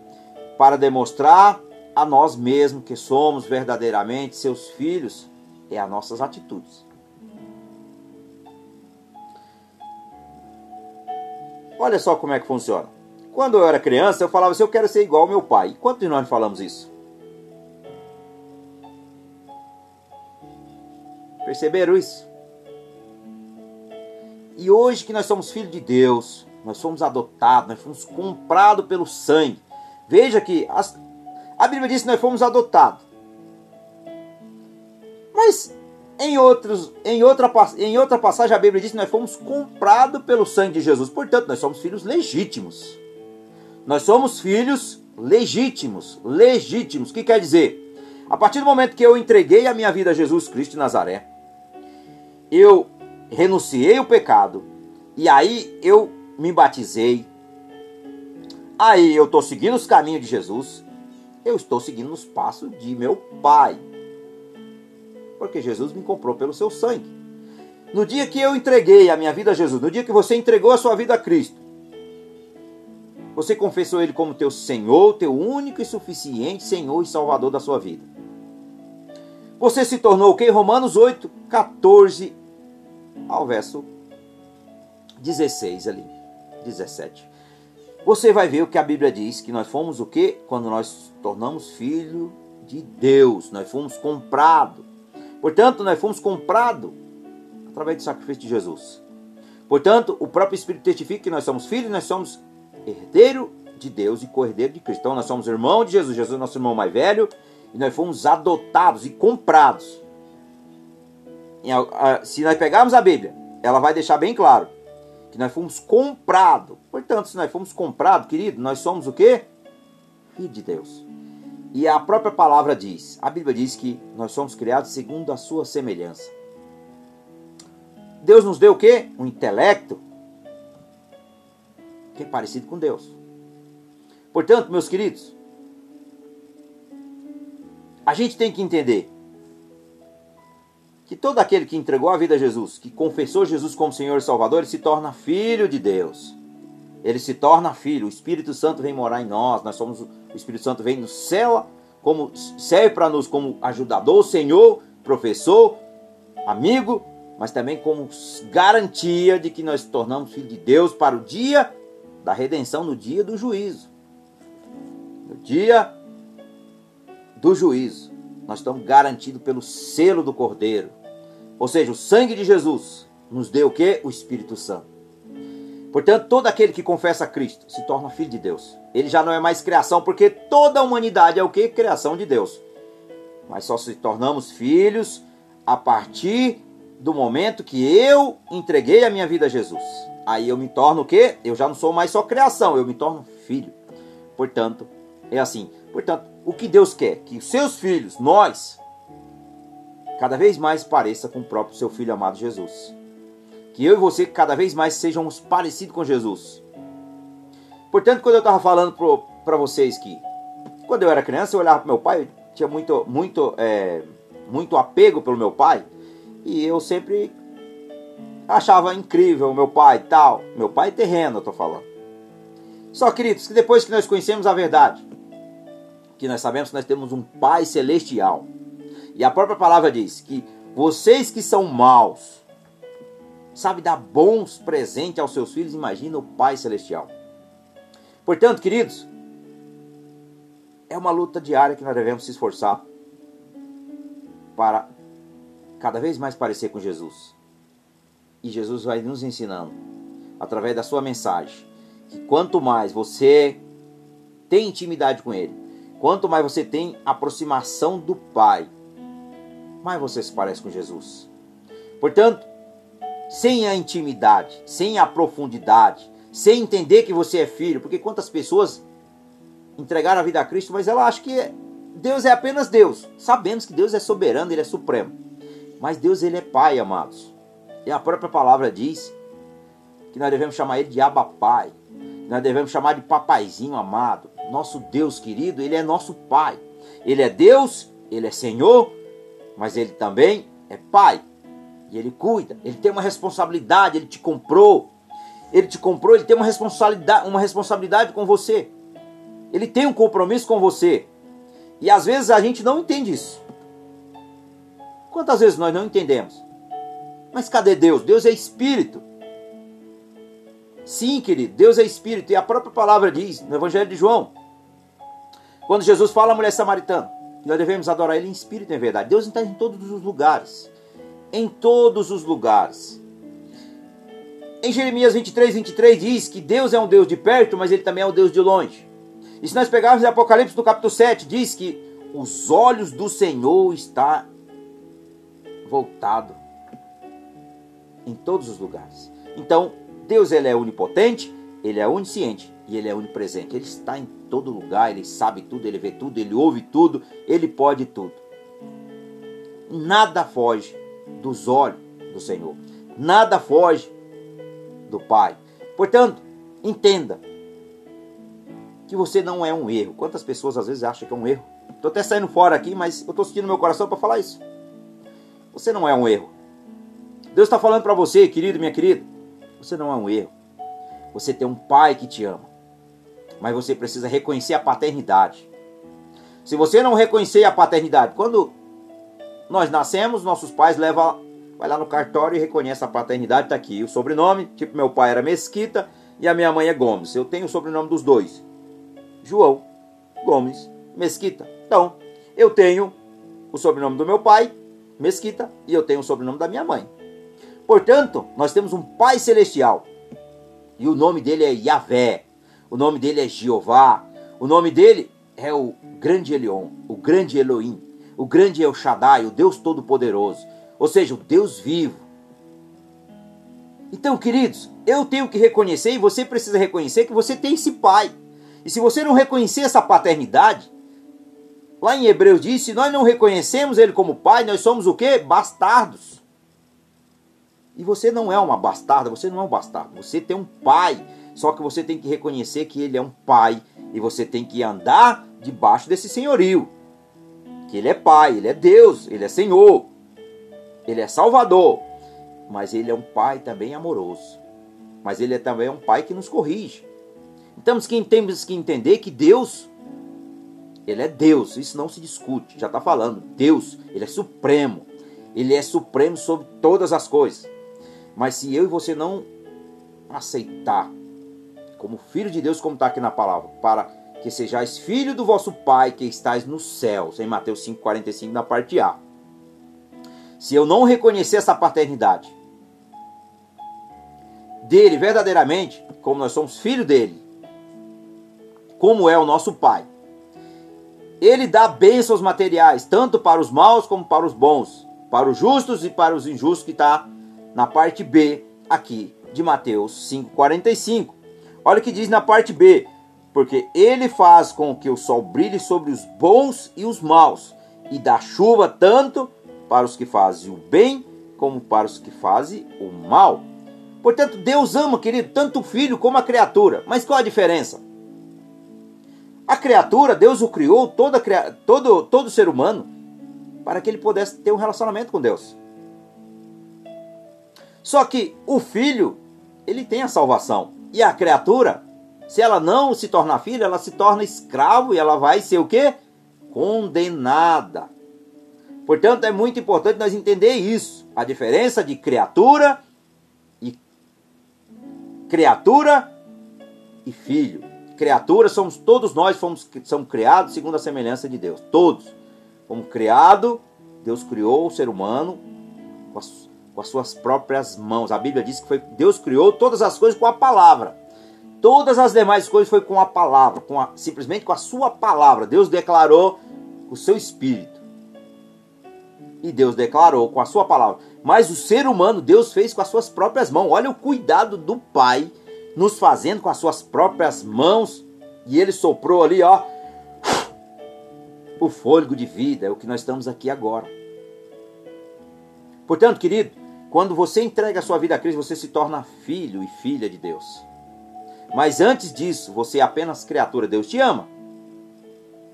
para demonstrar a nós mesmos que somos verdadeiramente seus filhos é as nossas atitudes. Olha só como é que funciona. Quando eu era criança, eu falava assim: eu quero ser igual ao meu pai. Quantos de nós falamos isso? Perceberam isso? E hoje que nós somos filhos de Deus, nós somos adotados, nós fomos comprados pelo sangue. Veja que as, a Bíblia diz que nós fomos adotados. Mas em, outros, em, outra, em outra passagem a Bíblia diz que nós fomos comprados pelo sangue de Jesus. Portanto, nós somos filhos legítimos. Nós somos filhos legítimos. Legítimos. O que quer dizer? A partir do momento que eu entreguei a minha vida a Jesus Cristo de Nazaré, eu renunciei o pecado, E aí eu me batizei. Aí eu estou seguindo os caminhos de Jesus. Eu estou seguindo os passos de meu Pai. Porque Jesus me comprou pelo seu sangue. No dia que eu entreguei a minha vida a Jesus, no dia que você entregou a sua vida a Cristo, você confessou Ele como teu Senhor, teu único e suficiente Senhor e Salvador da sua vida. Você se tornou o que? Romanos 8, 14 ao verso 16 ali, 17. Você vai ver o que a Bíblia diz, que nós fomos o que? Quando nós tornamos filho de Deus, nós fomos comprados. Portanto, nós fomos comprados através do sacrifício de Jesus. Portanto, o próprio Espírito testifica que nós somos filhos, nós somos herdeiro de Deus e co-herdeiro de Cristo. Então, nós somos irmão de Jesus, Jesus é nosso irmão mais velho, e nós fomos adotados e comprados. Se nós pegarmos a Bíblia, ela vai deixar bem claro que nós fomos comprados. Portanto, se nós fomos comprados, querido, nós somos o quê? Filho de Deus. E a própria palavra diz, a Bíblia diz que nós somos criados segundo a sua semelhança. Deus nos deu o quê? Um intelecto que é parecido com Deus. Portanto, meus queridos, a gente tem que entender que todo aquele que entregou a vida a Jesus, que confessou Jesus como Senhor e Salvador, ele se torna filho de Deus. Ele se torna filho. O Espírito Santo vem morar em nós. Nós somos o Espírito Santo vem no céu, como serve para nós como ajudador, Senhor, professor, amigo mas também como garantia de que nós tornamos filhos de Deus para o dia da redenção, no dia do juízo. No dia do juízo, nós estamos garantidos pelo selo do Cordeiro. Ou seja, o sangue de Jesus nos deu o que? O Espírito Santo. Portanto, todo aquele que confessa Cristo se torna filho de Deus. Ele já não é mais criação, porque toda a humanidade é o que? Criação de Deus. Mas só se tornamos filhos a partir do momento que eu entreguei a minha vida a Jesus. Aí eu me torno o quê? Eu já não sou mais só criação, eu me torno filho. Portanto, é assim. Portanto, o que Deus quer? Que os seus filhos, nós, cada vez mais pareça com o próprio seu filho amado Jesus. Que eu e você cada vez mais sejamos parecidos com Jesus. Portanto, quando eu estava falando para vocês que quando eu era criança eu olhava para meu pai, tinha muito, muito, é, muito apego pelo meu pai. E eu sempre achava incrível meu pai e tal. Meu pai é terreno, eu tô falando. Só, queridos, que depois que nós conhecemos a verdade, que nós sabemos que nós temos um Pai celestial. E a própria palavra diz que vocês que são maus, sabe dar bons presentes aos seus filhos, imagina o Pai celestial. Portanto, queridos, é uma luta diária que nós devemos se esforçar para cada vez mais parecer com Jesus. E Jesus vai nos ensinando, através da sua mensagem, que quanto mais você tem intimidade com Ele, quanto mais você tem aproximação do Pai, mais você se parece com Jesus. Portanto, sem a intimidade, sem a profundidade, sem entender que você é filho, porque quantas pessoas entregaram a vida a Cristo, mas ela acha que Deus é apenas Deus. Sabemos que Deus é soberano, Ele é supremo. Mas Deus ele é pai, amados. E a própria palavra diz que nós devemos chamar ele de Abba Pai. Nós devemos chamar de papaizinho amado. Nosso Deus querido, ele é nosso pai. Ele é Deus, ele é Senhor, mas ele também é pai. E ele cuida, ele tem uma responsabilidade, ele te comprou. Ele te comprou, ele tem uma responsabilidade, uma responsabilidade com você. Ele tem um compromisso com você. E às vezes a gente não entende isso. Quantas vezes nós não entendemos? Mas cadê Deus? Deus é espírito. Sim, querido, Deus é espírito. E a própria palavra diz no Evangelho de João, quando Jesus fala à mulher samaritana, nós devemos adorar Ele em espírito em verdade. Deus está em todos os lugares. Em todos os lugares. Em Jeremias 23, 23 diz que Deus é um Deus de perto, mas Ele também é um Deus de longe. E se nós pegarmos Apocalipse no capítulo 7, diz que os olhos do Senhor estão voltado em todos os lugares. Então, Deus ele é onipotente, ele é onisciente e ele é onipresente. Ele está em todo lugar, ele sabe tudo, ele vê tudo, ele ouve tudo, ele pode tudo. Nada foge dos olhos do Senhor. Nada foge do Pai. Portanto, entenda que você não é um erro. Quantas pessoas às vezes acham que é um erro? Estou até saindo fora aqui, mas eu estou sentindo meu coração para falar isso. Você não é um erro. Deus está falando para você, querido, minha querida. Você não é um erro. Você tem um pai que te ama. Mas você precisa reconhecer a paternidade. Se você não reconhecer a paternidade, quando nós nascemos, nossos pais levam, vai lá no cartório e reconhece a paternidade, está aqui o sobrenome, tipo meu pai era Mesquita e a minha mãe é Gomes. Eu tenho o sobrenome dos dois. João Gomes Mesquita. Então, eu tenho o sobrenome do meu pai, Mesquita, e eu tenho o sobrenome da minha mãe. Portanto, nós temos um Pai celestial. E o nome dele é Yahvé. O nome dele é Jeová. O nome dele é o grande Elion, o grande Elohim, o grande El Shaddai, o Deus Todo-Poderoso. Ou seja, o Deus vivo. Então, queridos, eu tenho que reconhecer e você precisa reconhecer que você tem esse pai. E se você não reconhecer essa paternidade, lá em Hebreus diz, se nós não reconhecemos ele como pai, nós somos o quê? Bastardos. E você não é uma bastarda, você não é um bastardo. Você tem um pai. Só que você tem que reconhecer que ele é um pai. E você tem que andar debaixo desse senhorio. Que ele é pai, ele é Deus, ele é Senhor. Ele é Salvador. Mas ele é um pai também amoroso. Mas ele é também um pai que nos corrige. Então temos que entender que Deus, ele é Deus. Isso não se discute. Já está falando. Deus, ele é supremo. Ele é supremo sobre todas as coisas. Mas se eu e você não aceitar como filho de Deus, como está aqui na palavra, para que sejais filho do vosso Pai que estais nos céus, em Mateus 5,45, na parte A. Se eu não reconhecer essa paternidade dele verdadeiramente, como nós somos filho dele, como é o nosso Pai, ele dá bênçãos materiais, tanto para os maus como para os bons, para os justos e para os injustos, que está na parte B aqui de Mateus 5,45. Olha o que diz na parte B: porque ele faz com que o sol brilhe sobre os bons e os maus, e dá chuva tanto para os que fazem o bem como para os que fazem o mal. Portanto, Deus ama, querido, tanto o filho como a criatura. Mas qual a diferença? A criatura, Deus o criou, toda, todo, todo ser humano, para que ele pudesse ter um relacionamento com Deus. Só que o filho, ele tem a salvação. E a criatura, se ela não se tornar filha, ela se torna escravo e ela vai ser o quê? Condenada. Portanto, é muito importante nós entender isso. A diferença de criatura e criatura e filho. Criatura somos todos nós, fomos somos criados segundo a semelhança de Deus. Todos. Fomos criados, Deus criou o ser humano com as com as suas próprias mãos. A Bíblia diz que foi, Deus criou todas as coisas com a palavra. Todas as demais coisas foi com a palavra, com a, simplesmente com a sua palavra. Deus declarou o seu espírito. E Deus declarou com a sua palavra. Mas o ser humano Deus fez com as suas próprias mãos. Olha o cuidado do Pai nos fazendo com as suas próprias mãos. E ele soprou ali, ó, o fôlego de vida. É o que nós estamos aqui agora. Portanto, querido, quando você entrega a sua vida a Cristo, você se torna filho e filha de Deus. Mas antes disso, você é apenas criatura. Deus te ama.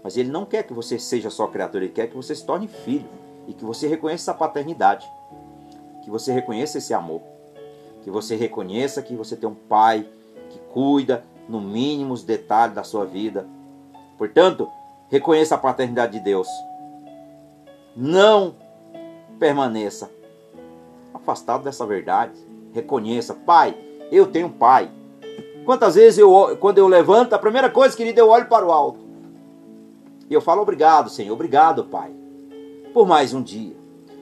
Mas Ele não quer que você seja só criatura, Ele quer que você se torne filho. E que você reconheça essa paternidade. Que você reconheça esse amor. Que você reconheça que você tem um pai que cuida, no mínimo, os detalhes da sua vida. Portanto, reconheça a paternidade de Deus. Não permaneça afastado dessa verdade. Reconheça, pai, eu tenho um pai. Quantas vezes eu, quando eu levanto, a primeira coisa, querido, eu olho para o alto. E eu falo obrigado, Senhor, obrigado, pai, por mais um dia.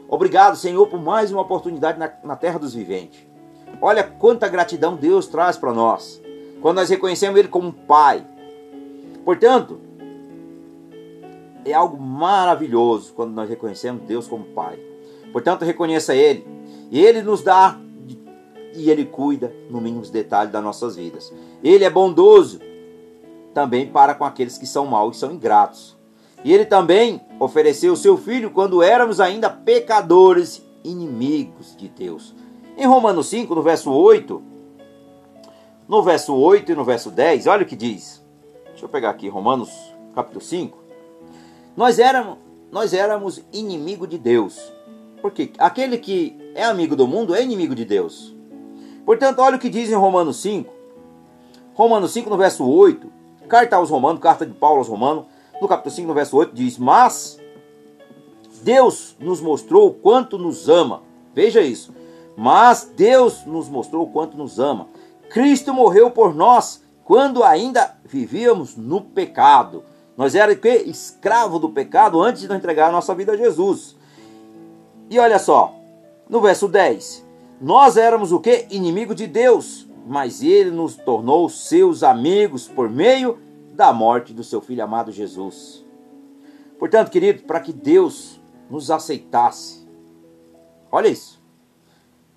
Obrigado, Senhor, por mais uma oportunidade na, na terra dos viventes. Olha quanta gratidão Deus traz para nós. Quando nós reconhecemos Ele como pai. Portanto, é algo maravilhoso quando nós reconhecemos Deus como pai. Portanto, reconheça Ele. E Ele nos dá e Ele cuida no mínimo detalhes das nossas vidas. Ele é bondoso também para com aqueles que são maus e são ingratos. E Ele também ofereceu o seu Filho quando éramos ainda pecadores, inimigos de Deus. Em Romanos 5, no verso 8, no verso 8 e no verso 10, olha o que diz. Deixa eu pegar aqui Romanos capítulo 5. Nós éramos, nós éramos inimigo de Deus. Porque aquele que é amigo do mundo é inimigo de Deus. Portanto, olha o que diz em Romanos 5. Romanos 5, no verso 8. Carta aos Romanos, carta de Paulo aos Romanos, no capítulo 5, no verso 8, diz: Mas Deus nos mostrou o quanto nos ama. Veja isso. Mas Deus nos mostrou o quanto nos ama. Cristo morreu por nós quando ainda vivíamos no pecado. Nós éramos escravo do pecado antes de entregar a nossa vida a Jesus. E olha só, no verso 10, nós éramos o que? Inimigo de Deus, mas ele nos tornou seus amigos por meio da morte do seu filho amado Jesus. Portanto, querido, para que Deus nos aceitasse, olha isso,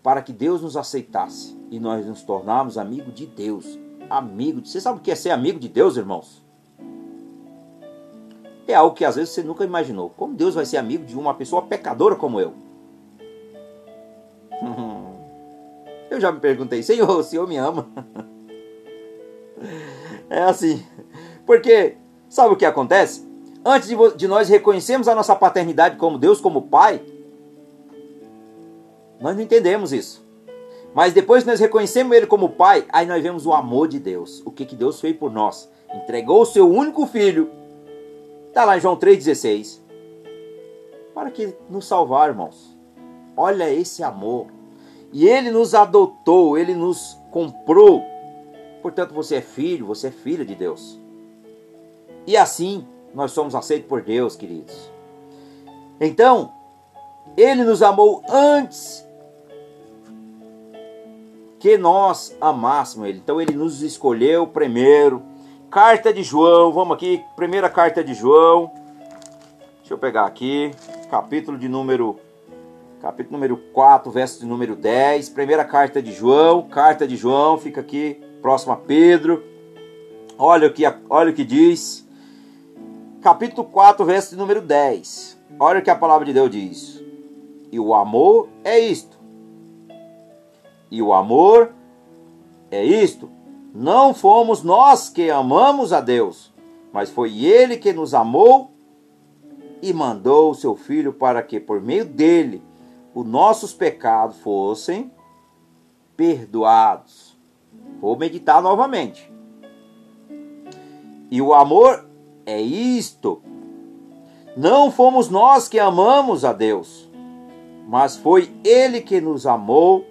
para que Deus nos aceitasse e nós nos tornarmos amigo de Deus, amigo. Você sabe o que é ser amigo de Deus, irmãos? É algo que às vezes você nunca imaginou. Como Deus vai ser amigo de uma pessoa pecadora como eu? Eu já me perguntei, Senhor, o Senhor me ama? É assim. Porque, sabe o que acontece? Antes de, nós reconhecermos a nossa paternidade como Deus, como Pai, nós não entendemos isso. Mas depois que nós reconhecemos Ele como Pai, aí nós vemos o amor de Deus. O que, que Deus fez por nós? Entregou o seu único filho. Está lá em João 3,16. Para que nos salvar, irmãos. Olha esse amor. E Ele nos adotou, Ele nos comprou. Portanto, você é filho, você é filha de Deus. E assim nós somos aceitos por Deus, queridos. Então, Ele nos amou antes que nós amássemos Ele. Então, Ele nos escolheu primeiro. Carta de João, vamos aqui, primeira carta de João. Deixa eu pegar aqui, capítulo de número capítulo número 4, verso de número 10, primeira carta de João, carta de João, fica aqui, próximo a Pedro. Olha o que, olha o que diz. Capítulo 4, verso de número 10. Olha o que a palavra de Deus diz. E o amor é isto. E o amor é isto. Não fomos nós que amamos a Deus, mas foi Ele que nos amou e mandou o seu Filho para que, por meio dele, os nossos pecados fossem perdoados. Vou meditar novamente. E o amor é isto. Não fomos nós que amamos a Deus, mas foi Ele que nos amou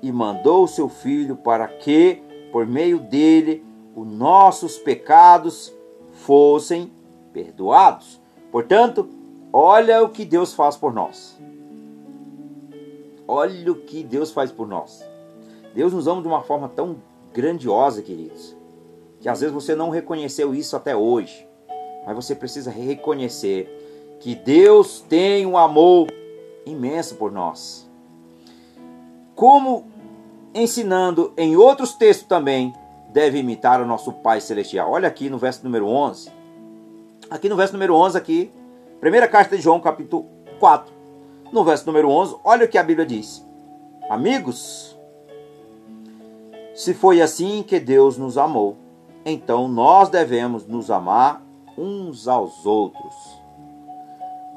e mandou o seu Filho para que, por meio dele, os nossos pecados fossem perdoados. Portanto, olha o que Deus faz por nós. Olha o que Deus faz por nós. Deus nos ama de uma forma tão grandiosa, queridos, que às vezes você não reconheceu isso até hoje. Mas você precisa reconhecer que Deus tem um amor imenso por nós. Como ensinando em outros textos também, deve imitar o nosso Pai Celestial. Olha aqui no verso número 11. Aqui no verso número 11, aqui, primeira carta de João, capítulo 4 no verso número 11, olha o que a Bíblia diz: Amigos, se foi assim que Deus nos amou, então nós devemos nos amar uns aos outros.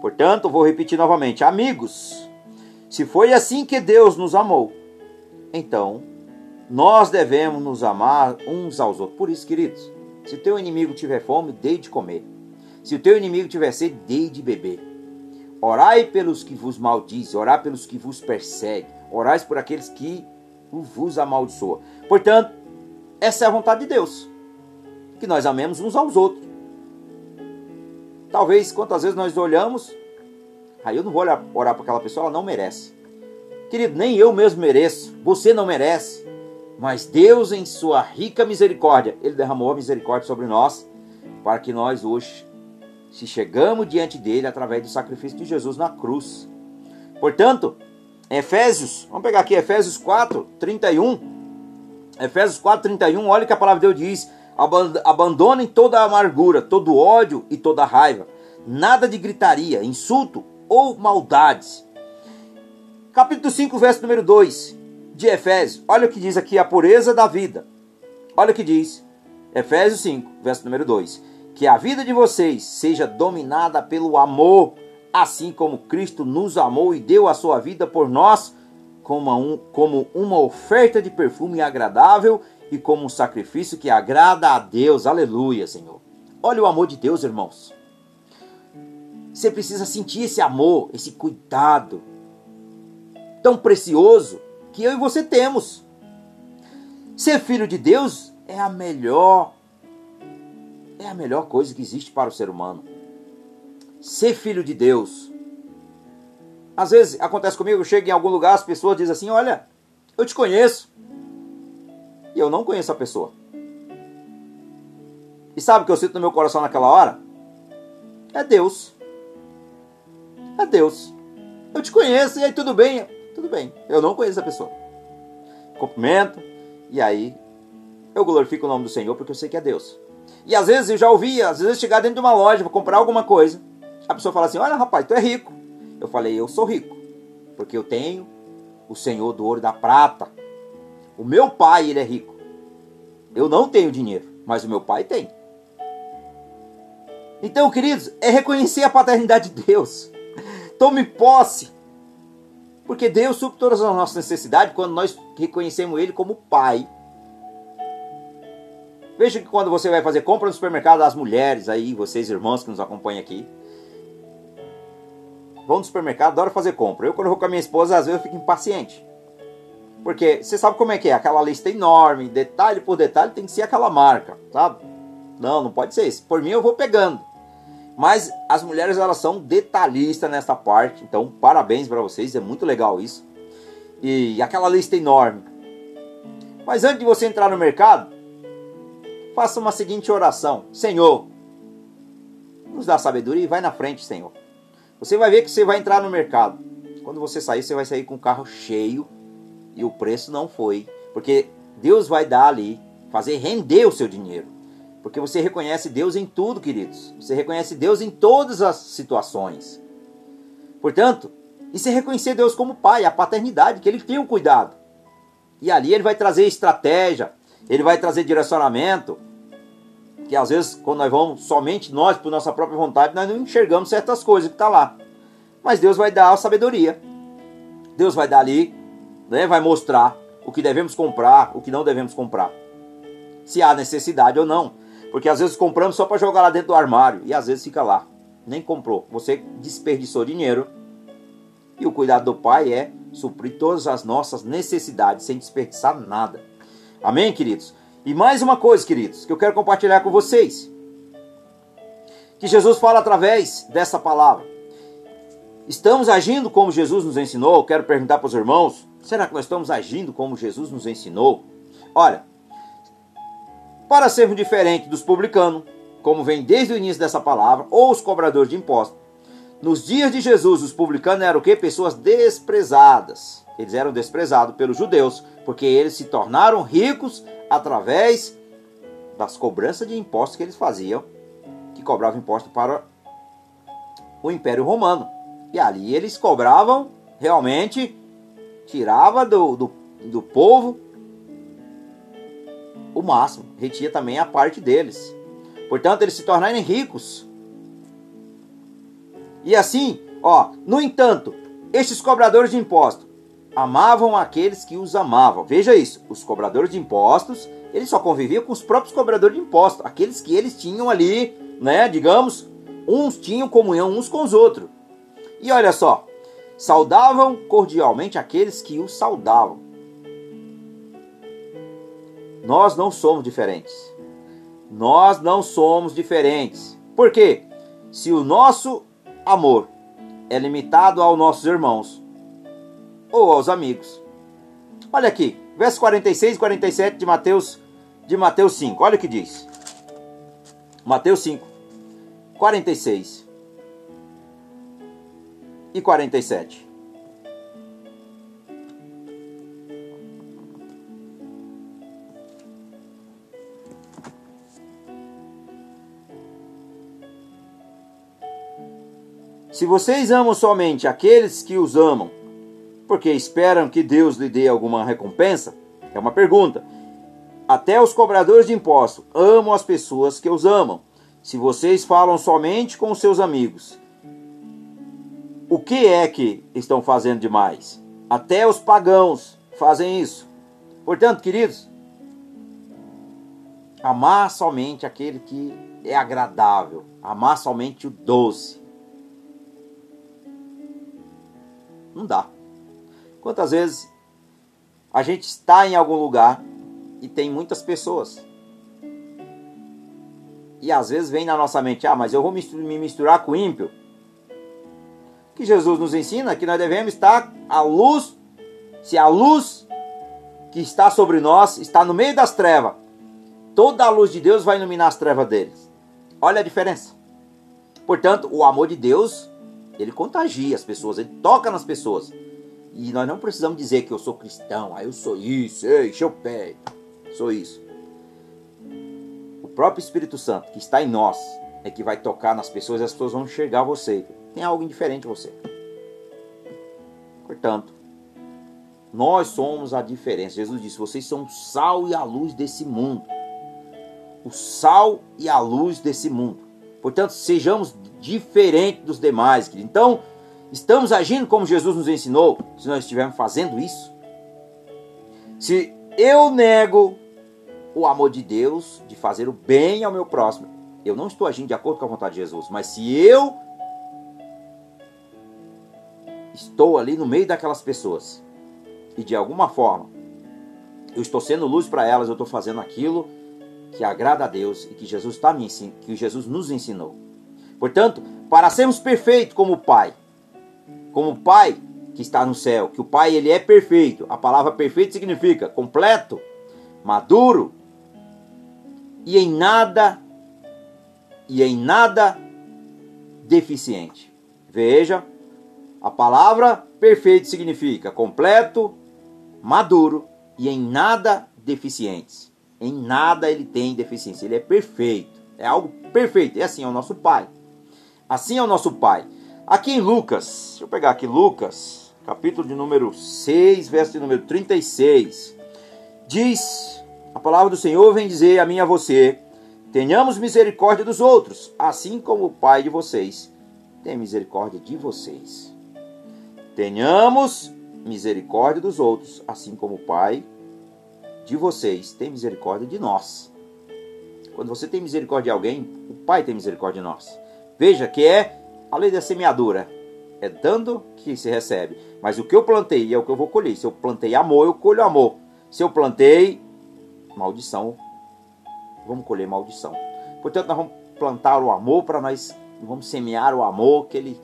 Portanto, vou repetir novamente: Amigos, se foi assim que Deus nos amou, então nós devemos nos amar uns aos outros. Por isso, queridos, se o teu inimigo tiver fome, dê de comer. Se o teu inimigo tiver sede, dê de beber. Orai pelos que vos maldizem, orai pelos que vos perseguem, orai por aqueles que vos amaldiçoam. Portanto, essa é a vontade de Deus, que nós amemos uns aos outros. Talvez quantas vezes nós olhamos, aí eu não vou orar, orar para aquela pessoa, ela não merece. Querido, nem eu mesmo mereço, você não merece. Mas Deus, em sua rica misericórdia, Ele derramou a misericórdia sobre nós, para que nós hoje se chegamos diante dele através do sacrifício de Jesus na cruz. Portanto, Efésios, vamos pegar aqui Efésios 4, 31. Efésios 4, 31, olha que a palavra de Deus diz: abandonem toda a amargura, todo ódio e toda raiva, nada de gritaria, insulto ou maldades. Capítulo 5, verso número 2 de Efésios, olha o que diz aqui: a pureza da vida Olha o que diz Efésios 5, verso número 2: Que a vida de vocês seja dominada pelo amor, assim como Cristo nos amou e deu a sua vida por nós, como, um, como uma oferta de perfume agradável e como um sacrifício que agrada a Deus. Aleluia, Senhor. Olha o amor de Deus, irmãos. Você precisa sentir esse amor, esse cuidado tão precioso que eu e você temos. Ser filho de Deus é a melhor é a melhor coisa que existe para o ser humano. Ser filho de Deus. Às vezes acontece comigo, eu chego em algum lugar, as pessoas dizem assim: "Olha, eu te conheço". E eu não conheço a pessoa. E sabe o que eu sinto no meu coração naquela hora? É Deus. É Deus. Eu te conheço, e aí tudo bem? Tudo bem. Eu não conheço a pessoa. Cumprimento, e aí eu glorifico o nome do Senhor porque eu sei que é Deus. E às vezes eu já ouvi, às vezes chegar dentro de uma loja para comprar alguma coisa, a pessoa fala assim: Olha, rapaz, tu é rico. Eu falei: Eu sou rico, porque eu tenho o Senhor do ouro e da prata. O meu pai, ele é rico. Eu não tenho dinheiro, mas o meu pai tem. Então, queridos, é reconhecer a paternidade de Deus. Tome posse. Porque Deus supre todas as nossas necessidades quando nós reconhecemos Ele como Pai. Veja que quando você vai fazer compra no supermercado, as mulheres aí, vocês irmãos que nos acompanham aqui, vão no supermercado, adoro fazer compra. Eu, quando vou com a minha esposa, às vezes eu fico impaciente. Porque você sabe como é que é, aquela lista enorme, detalhe por detalhe, tem que ser aquela marca, sabe? Não, não pode ser isso. Por mim eu vou pegando. Mas as mulheres elas são detalhistas nessa parte, então parabéns para vocês, é muito legal isso. E aquela lista enorme. Mas antes de você entrar no mercado, faça uma seguinte oração: Senhor, nos dá sabedoria e vai na frente, Senhor. Você vai ver que você vai entrar no mercado. Quando você sair, você vai sair com o carro cheio e o preço não foi, porque Deus vai dar ali, fazer render o seu dinheiro. Porque você reconhece Deus em tudo, queridos. Você reconhece Deus em todas as situações. Portanto, isso é reconhecer Deus como Pai, a paternidade, que Ele tem um cuidado. E ali Ele vai trazer estratégia, Ele vai trazer direcionamento. Que às vezes, quando nós vamos somente nós, por nossa própria vontade, nós não enxergamos certas coisas que está lá. Mas Deus vai dar a sabedoria. Deus vai dar ali, né, vai mostrar o que devemos comprar, o que não devemos comprar. Se há necessidade ou não. Porque às vezes compramos só para jogar lá dentro do armário e às vezes fica lá. Nem comprou. Você desperdiçou dinheiro. E o cuidado do pai é suprir todas as nossas necessidades sem desperdiçar nada. Amém, queridos? E mais uma coisa, queridos, que eu quero compartilhar com vocês. Que Jesus fala através dessa palavra. Estamos agindo como Jesus nos ensinou? Quero perguntar para os irmãos: será que nós estamos agindo como Jesus nos ensinou? Olha, para sermos diferentes dos publicanos, como vem desde o início dessa palavra, ou os cobradores de impostos. Nos dias de Jesus, os publicanos eram o quê? Pessoas desprezadas. Eles eram desprezados pelos judeus, porque eles se tornaram ricos através das cobranças de impostos que eles faziam, que cobravam impostos para o Império Romano. E ali eles cobravam realmente, tirava do, do, do povo o máximo, retia também a parte deles. Portanto, eles se tornarem ricos. E assim, ó, no entanto, estes cobradores de impostos amavam aqueles que os amavam. Veja isso, os cobradores de impostos, eles só conviviam com os próprios cobradores de impostos, aqueles que eles tinham ali, né, digamos, uns tinham comunhão uns com os outros. E olha só, saudavam cordialmente aqueles que os saudavam. Nós não somos diferentes. Nós não somos diferentes. Por quê? Se o nosso amor é limitado aos nossos irmãos ou aos amigos. Olha aqui, verso 46 e 47 de Mateus, de Mateus 5. Olha o que diz. Mateus 5, 46 e 47. Se vocês amam somente aqueles que os amam, porque esperam que Deus lhe dê alguma recompensa, é uma pergunta. Até os cobradores de impostos amam as pessoas que os amam. Se vocês falam somente com seus amigos, o que é que estão fazendo demais? Até os pagãos fazem isso. Portanto, queridos, amar somente aquele que é agradável, amar somente o doce. Não dá. Quantas vezes a gente está em algum lugar e tem muitas pessoas. E às vezes vem na nossa mente, ah, mas eu vou me misturar com o ímpio. Que Jesus nos ensina que nós devemos estar à luz, se a luz que está sobre nós está no meio das trevas, toda a luz de Deus vai iluminar as trevas deles. Olha a diferença. Portanto, o amor de Deus, ele contagia as pessoas, ele toca nas pessoas. E nós não precisamos dizer que eu sou cristão, ah, eu sou isso, ei, o pé, sou isso. O próprio Espírito Santo que está em nós é que vai tocar nas pessoas e as pessoas vão enxergar você. Tem algo indiferente em você. Portanto, nós somos a diferença. Jesus disse: vocês são o sal e a luz desse mundo. O sal e a luz desse mundo. Portanto, sejamos diferentes dos demais. Querido. Então, Estamos agindo como Jesus nos ensinou se nós estivermos fazendo isso? Se eu nego o amor de Deus, de fazer o bem ao meu próximo, eu não estou agindo de acordo com a vontade de Jesus. Mas se eu estou ali no meio daquelas pessoas e de alguma forma eu estou sendo luz para elas, eu estou fazendo aquilo que agrada a Deus e que Jesus está me que Jesus nos ensinou. Portanto, para sermos perfeitos como o Pai, como o Pai que está no céu, que o Pai ele é perfeito. A palavra perfeito significa completo, maduro e em nada e em nada deficiente. Veja, a palavra perfeito significa completo, maduro e em nada deficientes. Em nada ele tem deficiência, ele é perfeito. É algo perfeito. É assim é o nosso Pai. Assim é o nosso Pai. Aqui em Lucas, deixa eu pegar aqui Lucas, capítulo de número 6, verso de número 36. Diz: A palavra do Senhor vem dizer a mim e a você: Tenhamos misericórdia dos outros, assim como o Pai de vocês tem misericórdia de vocês. Tenhamos misericórdia dos outros, assim como o Pai de vocês tem misericórdia de nós. Quando você tem misericórdia de alguém, o Pai tem misericórdia de nós. Veja que é a lei da semeadura é dando que se recebe. Mas o que eu plantei é o que eu vou colher. Se eu plantei amor, eu colho amor. Se eu plantei maldição, vamos colher maldição. Portanto, nós vamos plantar o amor para nós, vamos semear o amor, que ele,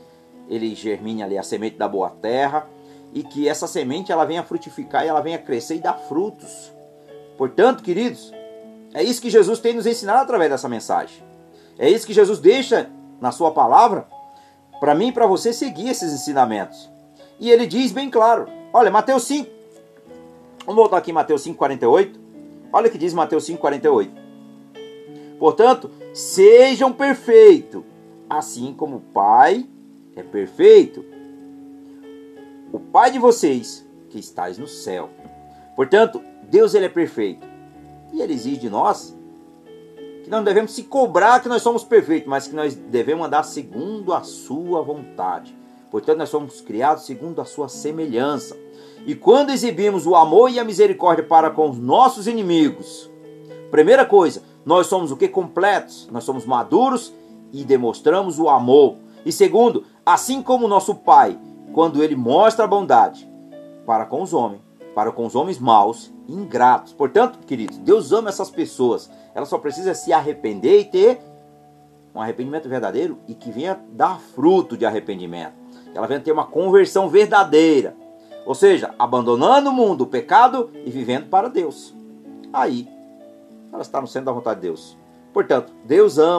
ele germine ali a semente da boa terra e que essa semente ela venha frutificar e ela venha crescer e dar frutos. Portanto, queridos, é isso que Jesus tem nos ensinado através dessa mensagem. É isso que Jesus deixa na sua palavra para mim e para você seguir esses ensinamentos. E ele diz bem claro: olha, Mateus 5. Vamos voltar aqui em Mateus 5, 48. Olha o que diz Mateus 5, 48. Portanto, sejam perfeitos, assim como o Pai é perfeito. O Pai de vocês, que estais no céu. Portanto, Deus ele é perfeito. E ele exige de nós que não devemos se cobrar que nós somos perfeitos, mas que nós devemos andar segundo a sua vontade. Portanto, nós somos criados segundo a sua semelhança. E quando exibimos o amor e a misericórdia para com os nossos inimigos, primeira coisa, nós somos o que completos, nós somos maduros e demonstramos o amor. E segundo, assim como nosso Pai, quando ele mostra a bondade para com os homens, para com os homens maus e ingratos. Portanto, queridos, Deus ama essas pessoas ela só precisa se arrepender e ter um arrependimento verdadeiro e que venha dar fruto de arrependimento. Que ela venha ter uma conversão verdadeira. Ou seja, abandonando o mundo, o pecado e vivendo para Deus. Aí, ela está no centro da vontade de Deus. Portanto, Deus ama